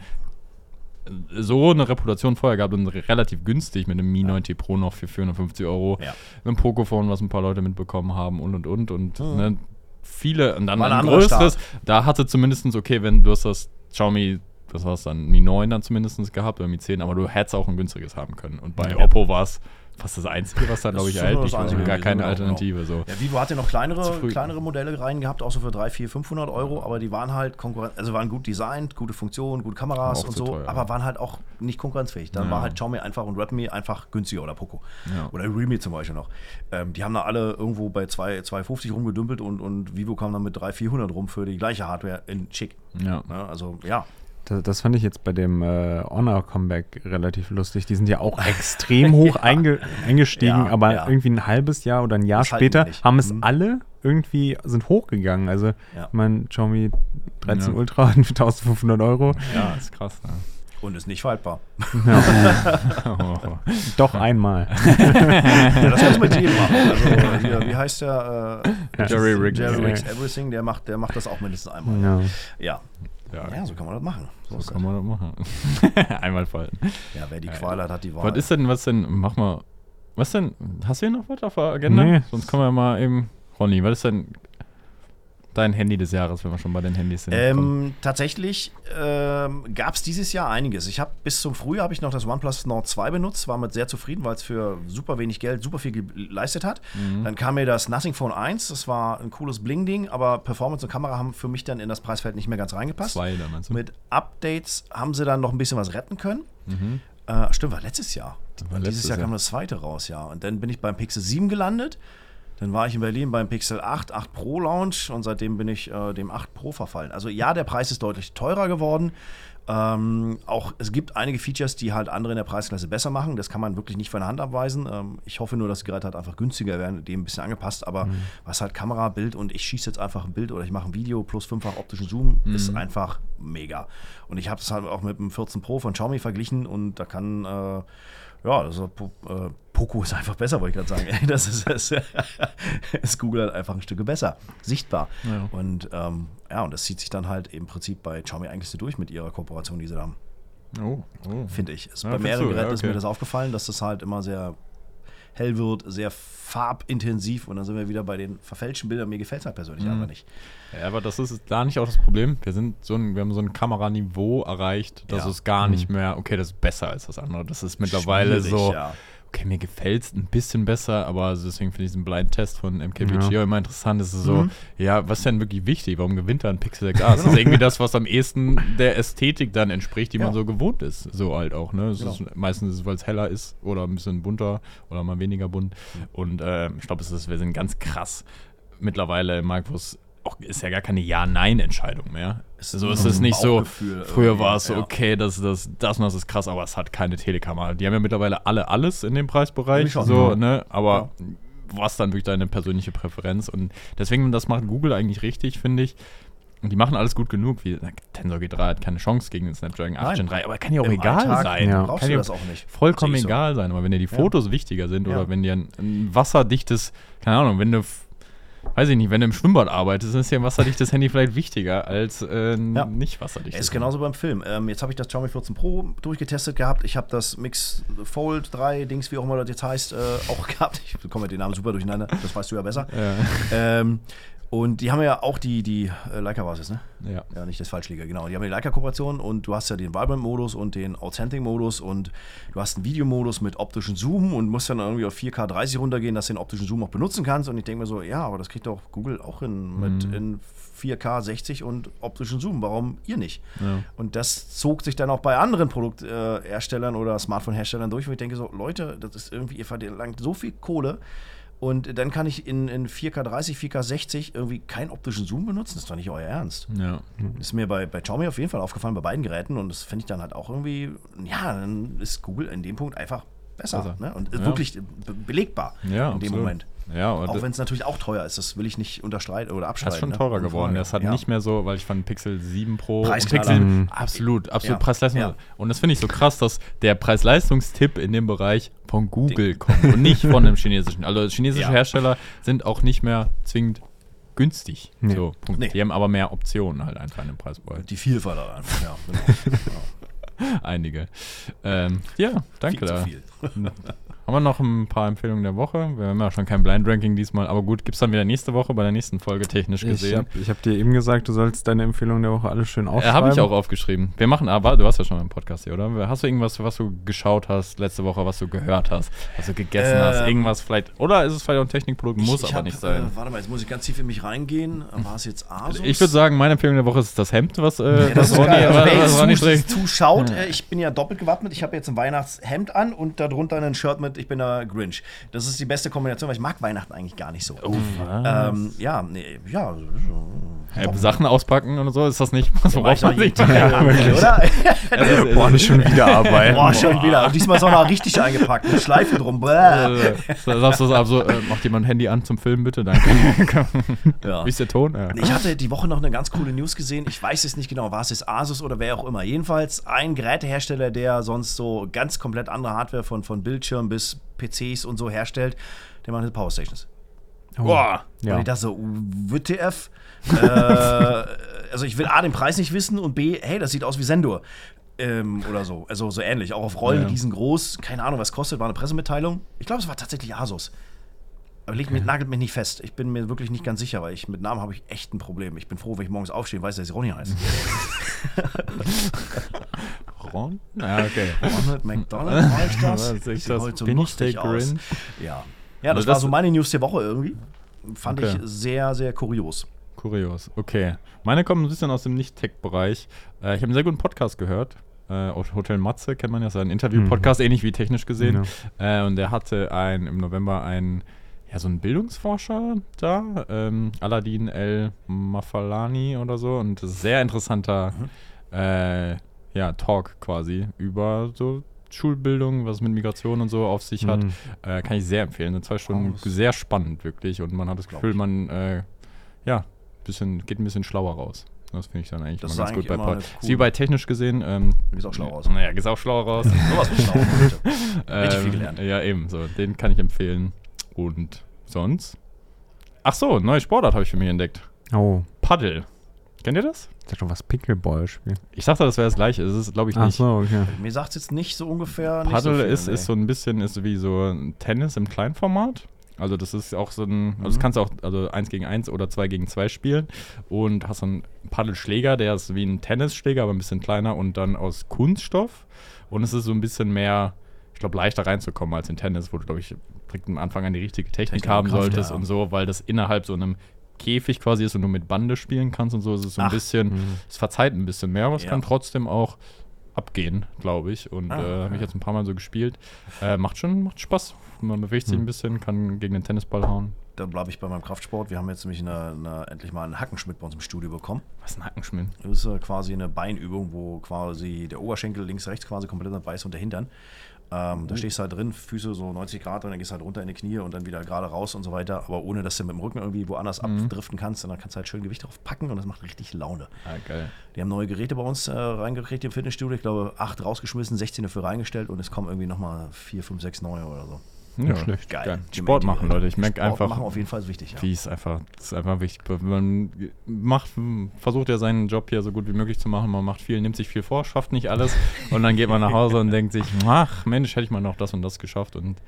so eine Reputation vorher gehabt und relativ günstig mit einem Mi 9T Pro noch für 450 Euro. Ja. Ein Pocophone, was ein paar Leute mitbekommen haben und und und. Und ne, viele, und dann War ein ein größeres. Start. Da hatte zumindest, okay, wenn du hast das Xiaomi, was war es dann, Mi 9 dann zumindest gehabt oder Mi 10, aber du hättest auch ein günstiges haben können. Und bei Ja. Oppo war es fast das Einzige, was da, glaube ich, war. Einzige Gar keine genau, Alternative. So. Ja, Vivo hatte noch kleinere, kleinere Modelle rein gehabt, auch so für 3, 4, 500 Euro, aber die waren halt konkurrent, also waren gut designt, gute Funktionen, gute Kameras und so, teuer. aber waren halt auch nicht konkurrenzfähig. Dann Ja. war halt Xiaomi einfach und Redmi einfach günstiger oder Poco. Ja. Oder Realme zum Beispiel noch. Ähm, die haben da alle irgendwo bei 2, 250 rumgedümpelt und, und Vivo kam dann mit 3, 400 rum für die gleiche Hardware in schick. Ja. Ja, also ja, Das, das fand ich jetzt bei dem äh, Honor-Comeback relativ lustig. Die sind ja auch extrem hoch einge eingestiegen, Ja, aber ja. irgendwie ein halbes Jahr oder ein Jahr Das später haben es Mhm. alle irgendwie, sind hochgegangen. Also, Ja. ich meine, Xiaomi 13 Ja. Ultra für 1500 Euro. ja, ist krass. Ne? und ist nicht faltbar. Doch einmal. Ja, das muss mit jedem machen. Also hier, wie heißt der? Äh, Ja. Jerry Riggins. Jerry Ja. Rigs Everything, der macht, der macht das auch mindestens einmal. ja. Ja. Ja, so kann man das machen. So so das. kann man das machen. Einmal falten. Ja, wer die Qual hat, hat die Wahl. Was ist denn, was denn, mach mal, was denn, hast du hier noch was auf der Agenda? Nee. Sonst kommen wir mal eben, Ronny, was ist denn dein Handy des Jahres, wenn wir schon bei den Handys sind? Ähm, tatsächlich ähm, gab es dieses Jahr einiges. Ich habe bis zum Frühjahr habe ich noch das OnePlus Nord 2 benutzt, war mit sehr zufrieden, weil es für super wenig Geld super viel geleistet hat. Mhm. Dann kam mir das Nothing Phone 1, das war ein cooles Bling-Ding, aber Performance und Kamera haben für mich dann in das Preisfeld nicht mehr ganz reingepasst. Zwei, da meinst du? Mit Updates haben sie dann noch ein bisschen was retten können. Äh, stimmt, war letztes Jahr. Mhm. War Dieses letztes Jahr kam Jahr. das zweite raus, ja. Und dann bin ich beim Pixel 7 gelandet. Dann war ich in Berlin beim Pixel 8, 8 Pro Launch und seitdem bin ich äh, dem 8 Pro verfallen. Also ja, der Preis ist deutlich teurer geworden. Ähm, auch es gibt einige Features, die halt andere in der Preisklasse besser machen. Das kann man wirklich nicht von der Hand abweisen. Ähm, ich hoffe nur, dass die Geräte halt einfach günstiger werden, dem ein bisschen angepasst. Aber was halt Kamera, Bild und ich schieße jetzt einfach ein Bild oder ich mache ein Video plus fünffach optischen Zoom, ist einfach mega. Und ich habe es halt auch mit dem 14 Pro von Xiaomi verglichen und da kann äh, ja, also äh, Poco ist einfach besser, wollte ich gerade sagen. Das ist, das ist Google halt einfach ein Stück besser, sichtbar. Ja. Und ähm, ja, und das zieht sich dann halt im Prinzip bei Xiaomi eigentlich so durch mit ihrer Kooperation, die sie da haben, Oh, oh. finde ich. Ja, bei mehreren du? Ja, Geräten ist okay. mir das aufgefallen, dass das halt immer sehr hell wird, sehr farbintensiv und dann sind wir wieder bei den verfälschten Bildern. Mir gefällt es halt persönlich Mhm. einfach nicht. Ja, aber das ist da nicht auch das Problem. Wir sind so ein, wir haben so ein Kameraniveau erreicht, dass Ja. es gar nicht mehr, okay, das ist besser als das andere. Das ist mittlerweile Schwierig, so, ja. okay, mir gefällt es ein bisschen besser, aber also deswegen finde ich diesen Blind-Test von MKBGO Ja. immer interessant. Das ist so, Mhm. ja, was ist denn wirklich wichtig? Warum gewinnt da ein Pixel 6a? Das ist irgendwie das, was am ehesten der Ästhetik dann entspricht, die man so gewohnt ist. So halt auch, ne? Es Genau. ist, meistens ist es, weil es heller ist oder ein bisschen bunter oder mal weniger bunt. Und äh, ich glaube, es wir sind ganz krass mittlerweile im Markt, wo es auch, ist ja gar keine Ja-Nein-Entscheidung mehr. Es so ist ist nur es nicht so. Früher war es so, ja. okay, das, das, das und das ist krass, aber es hat keine Telekamera. Die haben ja mittlerweile alle alles in dem Preisbereich. Schon, so, ja. ne? Aber was dann wirklich deine persönliche Präferenz? Und deswegen, das macht Google eigentlich richtig, finde ich. Und die machen alles gut genug. Wie Tensor G3 hat keine Chance gegen den Snapdragon 8 Nein. Gen 3, aber kann ja auch Im egal Alltag sein. Ja. Brauchst Kann ja das auch nicht. vollkommen ich so. egal sein. Aber wenn dir die Ja. Fotos wichtiger sind Ja. oder wenn dir ein, ein wasserdichtes, keine Ahnung, wenn du, weiß ich nicht, wenn du im Schwimmbad arbeitest, ist ja ein wasserdichtes Handy vielleicht wichtiger als äh, Ja. nicht wasserdichtes. Es ist genauso beim Film. Ähm, jetzt habe ich das Xiaomi 14 Pro durchgetestet gehabt. Ich habe das Mix Fold 3, Dings, wie auch immer das jetzt heißt, äh, auch gehabt. Ich bekomme den Namen super durcheinander. Das weißt du ja besser. Ja. Ähm, und die haben ja auch die, die äh, Leica war es jetzt, ne? ja. Ja, nicht das Falschliga, genau. Die haben die Leica-Kooperation und du hast ja den Vibrant-Modus und den Authentic-Modus und du hast einen Videomodus mit optischen Zoom und musst dann irgendwie auf 4K 30 runtergehen, dass du den optischen Zoom auch benutzen kannst. Und ich denke mir so, ja, aber das kriegt doch Google auch hin mit in 4K 60 und optischen Zoom. Warum ihr nicht? Ja. Und das zog sich dann auch bei anderen Produktherstellern oder Smartphone-Herstellern durch, wo ich denke so, Leute, das ist irgendwie, ihr verlangt so viel Kohle Und dann kann ich in, in 4K 30, 4K 60 irgendwie keinen optischen Zoom benutzen. Das ist doch nicht euer Ernst. Ja. Das ist mir bei, bei Xiaomi auf jeden Fall aufgefallen, bei beiden Geräten. Und das finde ich dann halt auch irgendwie, ja, dann ist Google in dem Punkt einfach besser. Besser. Ne? Und Ja. wirklich be belegbar Ja, in dem absolut. Moment. Ja, Auch wenn es natürlich auch teuer ist, das will ich nicht unterstreiten oder Das abstreiten. ist schon ne? teurer Ohne geworden. Das hat Ja. nicht mehr so, weil ich fand Pixel 7 Pro. Pixel Mhm. absolut, absolut Ja. Preis-Leistung. Und das finde ich so krass, dass der Preis-Leistungstipp in dem Bereich von Google kommt und nicht von einem chinesischen. Also chinesische Ja. Hersteller sind auch nicht mehr zwingend günstig. Nee. So, Punkt. Nee. Die haben aber mehr Optionen halt einfach in dem Preisbereich. Die Vielfalt halt einfach, ja. Genau. Einige. Ähm, ja, danke Viel da. zu viel. Haben wir noch ein paar Empfehlungen der Woche? Wir haben ja schon kein Blind Ranking diesmal, aber gut, gibt es dann wieder nächste Woche bei der nächsten Folge technisch Ich gesehen. habe ich hab dir eben gesagt, du sollst deine Empfehlung der Woche alles schön Äh, aufschreiben. Habe ich auch aufgeschrieben. Wir machen aber, du hast ja schon einen Podcast hier, oder? Hast du irgendwas, was du geschaut hast letzte Woche, was du gehört hast, was du gegessen hast? Ähm, Irgendwas vielleicht, oder ist es vielleicht auch ein Technikprodukt, muss ich aber hab, nicht sein. Äh, warte mal, jetzt muss ich ganz tief in mich reingehen. War es jetzt Asus? ich würde sagen, meine Empfehlung der Woche ist das Hemd, was, äh, Ja, das Ronny. Also, was, was Ronny trägt. zuschaut, äh, ich bin ja doppelt gewappnet. Ich habe jetzt ein Weihnachtshemd an und darunter ein Shirt mit Ich bin der Grinch. Das ist die beste Kombination, weil ich mag Weihnachten eigentlich gar nicht so. Oh, ähm, ja, nee, ja. Äh, Sachen auspacken und so, ist das nicht, was worauf doch man sich Tag, oder? Also, Boah, nicht schon wieder arbeiten. Boah, schon wieder. Und diesmal ist auch noch richtig eingepackt mit Schleife drum. Bäh. Äh, sagst du so, äh, macht jemand Handy an zum Filmen, bitte? Danke. Ja. Wie ist der Ton? Ja. Ich hatte die Woche noch eine ganz coole News gesehen. Ich weiß es nicht genau, war es jetzt Asus oder wer auch immer. Jedenfalls ein Gerätehersteller, der sonst so ganz komplett andere Hardware von, von Bildschirm bis PCs und so herstellt, der macht jetzt Powerstations. Oh. Boah. Ja. Und ich dachte so, WTF? äh, also ich will A, den Preis nicht wissen und B, hey, das sieht aus wie Sendor. Ähm, oder so. Also so ähnlich. Auch auf Rollen Ja. riesengroß. Keine Ahnung, was kostet. War eine Pressemitteilung. Ich glaube, es war tatsächlich Asus. Aber legt mich, nagelt mich nicht fest. Ich bin mir wirklich nicht ganz sicher, weil ich mit Namen habe ich echt ein Problem. Ich bin froh, wenn ich morgens aufstehe und weiß, dass ich Ronny heißt. Ron? Ja, okay. Ronald McDonald war ich das? Ist Sieht das? heute so lustig aus. Ja. Ja, das, Also war das- so meine News der Woche irgendwie. Fand Okay. ich sehr, sehr kurios. Kurios. Okay. Meine kommen ein bisschen aus dem Nicht-Tech-Bereich. Äh, ich habe einen sehr guten Podcast gehört. Äh, Hotel Matze kennt man ja, ist ein Interview-Podcast, ähnlich wie technisch gesehen. Äh, und der hatte ein, im November einen, ja, so einen Bildungsforscher da, ähm, Aladdin El Mafalani oder so. Und ein sehr interessanter äh, ja, Talk quasi über so Schulbildung, was es mit Migration und so auf sich hat. Mhm. Äh, kann ich sehr empfehlen. Sind zwei Stunden das- sehr spannend, wirklich. Und man hat das Gefühl, man äh, ja, bisschen, geht ein bisschen schlauer raus. Das finde ich dann eigentlich Das immer ist ganz gut bei Pod. Ist wie bei technisch gesehen. Ähm, gehst auch schlau raus. Naja, gehst auch schlauer raus. Sowas von schlau. Richtig viel Ähm, gelernt. Ja, eben, so. Den kann ich empfehlen. Und sonst? Ach so, neue Sportart habe ich für mich entdeckt. Oh, Paddel. Kennt ihr das? sag doch was Pickleball-Spiel. Ich dachte, das wäre das gleiche. Es ist, glaube ich, Ach nicht. so, okay. Mir sagt es jetzt nicht so ungefähr. Nicht Paddle so viel, ist, nee. ist so ein bisschen ist wie so ein Tennis im Kleinformat. Also das ist auch so ein, also Mhm. das kannst du auch also 1 gegen 1 oder 2 gegen 2 spielen und hast so einen Paddelschläger, der ist wie ein Tennisschläger, aber ein bisschen kleiner und dann aus Kunststoff und es ist so ein bisschen mehr, ich glaube, leichter reinzukommen als in Tennis, wo du, glaube ich, direkt am Anfang an die richtige Technik, Technik haben solltest ja. und so, weil das innerhalb so einem Käfig quasi ist und du mit Bande spielen kannst und so, es ist so ein Ach. bisschen, Mhm. es verzeiht ein bisschen mehr, aber es Ja. kann trotzdem auch abgehen, glaube ich. Und Ah, äh, habe ich jetzt ein paar Mal so gespielt. Äh, macht schon macht Spaß. Man bewegt sich Hm. ein bisschen, kann gegen den Tennisball hauen. Da bleibe ich bei meinem Kraftsport. Wir haben jetzt nämlich eine, eine, endlich mal einen Hackenschmidt bei uns im Studio bekommen. Was ist ein Hackenschmidt? Das ist äh, quasi eine Beinübung, wo quasi der Oberschenkel links, rechts quasi komplett dabei ist und der Hintern. Ähm, Da stehst du halt drin, Füße so 90 Grad und dann gehst du halt runter in die Knie und dann wieder gerade raus und so weiter. Aber ohne, dass du mit dem Rücken irgendwie woanders abdriften kannst. Und dann kannst du halt schön Gewicht drauf packen und das macht richtig Laune. Ah, geil. Die haben neue Geräte bei uns äh, reingekriegt im Fitnessstudio. Ich glaube, acht rausgeschmissen, 16 dafür reingestellt und es kommen irgendwie nochmal vier, fünf, sechs neue oder so. Ja, schlecht. Geil. Sport machen, Leute. Ich merke Sport einfach, machen auf jeden Fall ist wichtig. Ja. wie es einfach, das ist einfach wichtig. Man macht, versucht ja seinen Job hier so gut wie möglich zu machen. Man macht viel, nimmt sich viel vor, schafft nicht alles. und dann geht man nach Hause und denkt sich, ach Mensch, hätte ich mal noch das und das geschafft. Und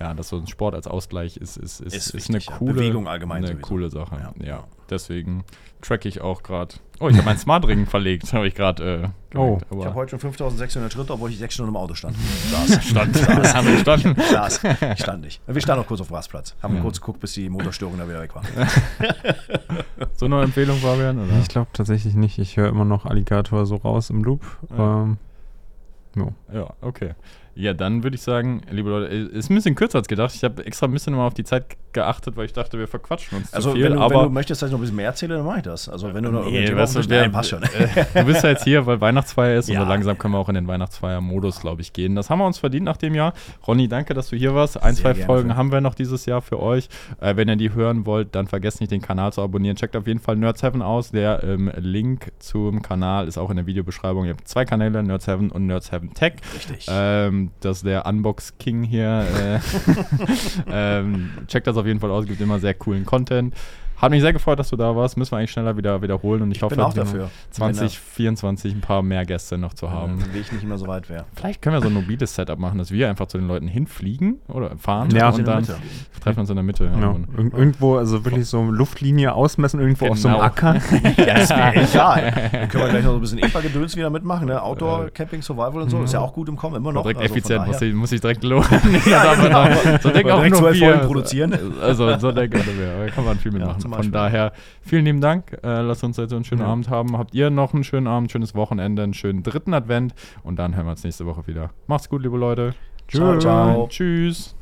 ja, dass so ein Sport als Ausgleich ist, ist, ist, Ist ist, eine coole Bewegung allgemein Eine sowieso. coole Sache. Ja. Ja. Deswegen track ich auch gerade. Oh, ich habe meinen Smart Ring verlegt, habe ich gerade. Äh, Oh. Ich habe heute schon 5600 Schritte, obwohl ich sechs Stunden im Auto stand. Saß. stand, das haben wir gestanden. Saß. Ich stand nicht. Wir standen noch kurz auf dem Rastplatz. Haben Ja. kurz geguckt, bis die Motorstörung da wieder weg war. So eine Empfehlung, Fabian? Oder? Ich glaube tatsächlich nicht. Ich höre immer noch Alligator so raus im Loop. Ja. Ähm, jo. Ja, okay. Ja, dann würde ich sagen, liebe Leute, ist ein bisschen kürzer als gedacht. Ich habe extra ein bisschen mal auf die Zeit geachtet, weil ich dachte, wir verquatschen uns Also, zu viel. wenn, du, aber wenn du möchtest, dass ich noch ein bisschen mehr erzähle, dann mache ich das. Also, wenn du noch Nee, weißt du, Nein, passt schon. äh, du bist ja jetzt hier, weil Weihnachtsfeier ist und Ja. so langsam können wir auch in den Weihnachtsfeier-Modus, glaube ich, gehen. Das haben wir uns verdient nach dem Jahr. Ronny, danke, dass du hier warst. Ein, Sehr zwei Folgen haben wir noch dieses Jahr für euch. Äh, wenn ihr die hören wollt, dann vergesst nicht, den Kanal zu abonnieren. Checkt auf jeden Fall Nerds7 aus. Der ähm, Link zum Kanal ist auch in der Videobeschreibung. Ihr habt zwei Kanäle, Nerds7 und Nerds7 Tech. Richtig. Ähm, das ist der Unbox King hier. Äh, ähm, checkt das auf jeden Fall aus, gibt immer sehr coolen Content. Hat mich sehr gefreut, dass du da warst. Müssen wir eigentlich schneller wieder wiederholen und ich, hoffe, bin auch wir dafür. 2024 ein paar mehr Gäste noch zu haben. Wenn Weg nicht immer so weit wäre. Vielleicht können wir so ein mobiles Setup machen, dass wir einfach zu den Leuten hinfliegen oder fahren Ja. und dann Mitte. treffen wir uns in der Mitte. Ja, Und- Ir irgendwo, also wirklich so Luftlinie ausmessen, irgendwo auf so einem Genau. Acker. Ja, das wäre egal. Dann können wir gleich noch so ein bisschen EPA-Gedöns wieder mitmachen. Ne? Outdoor, Camping, Survival und so. Ist ja auch gut im Kommen, immer noch. Direkt Also effizient, muss ich, muss ich direkt lohnen. Ja, genau. so Oder auch direkt nur. Folgen produzieren. Also so denken alle wir. Da kann man viel Ja, mitmachen. Zum Von daher, vielen lieben Dank. Äh, lasst uns jetzt so einen schönen Ja. Abend haben. Habt ihr noch einen schönen Abend, schönes Wochenende, einen schönen dritten Advent und dann hören wir uns nächste Woche wieder. Macht's gut, liebe Leute. Ciao, ciao. Tschüss.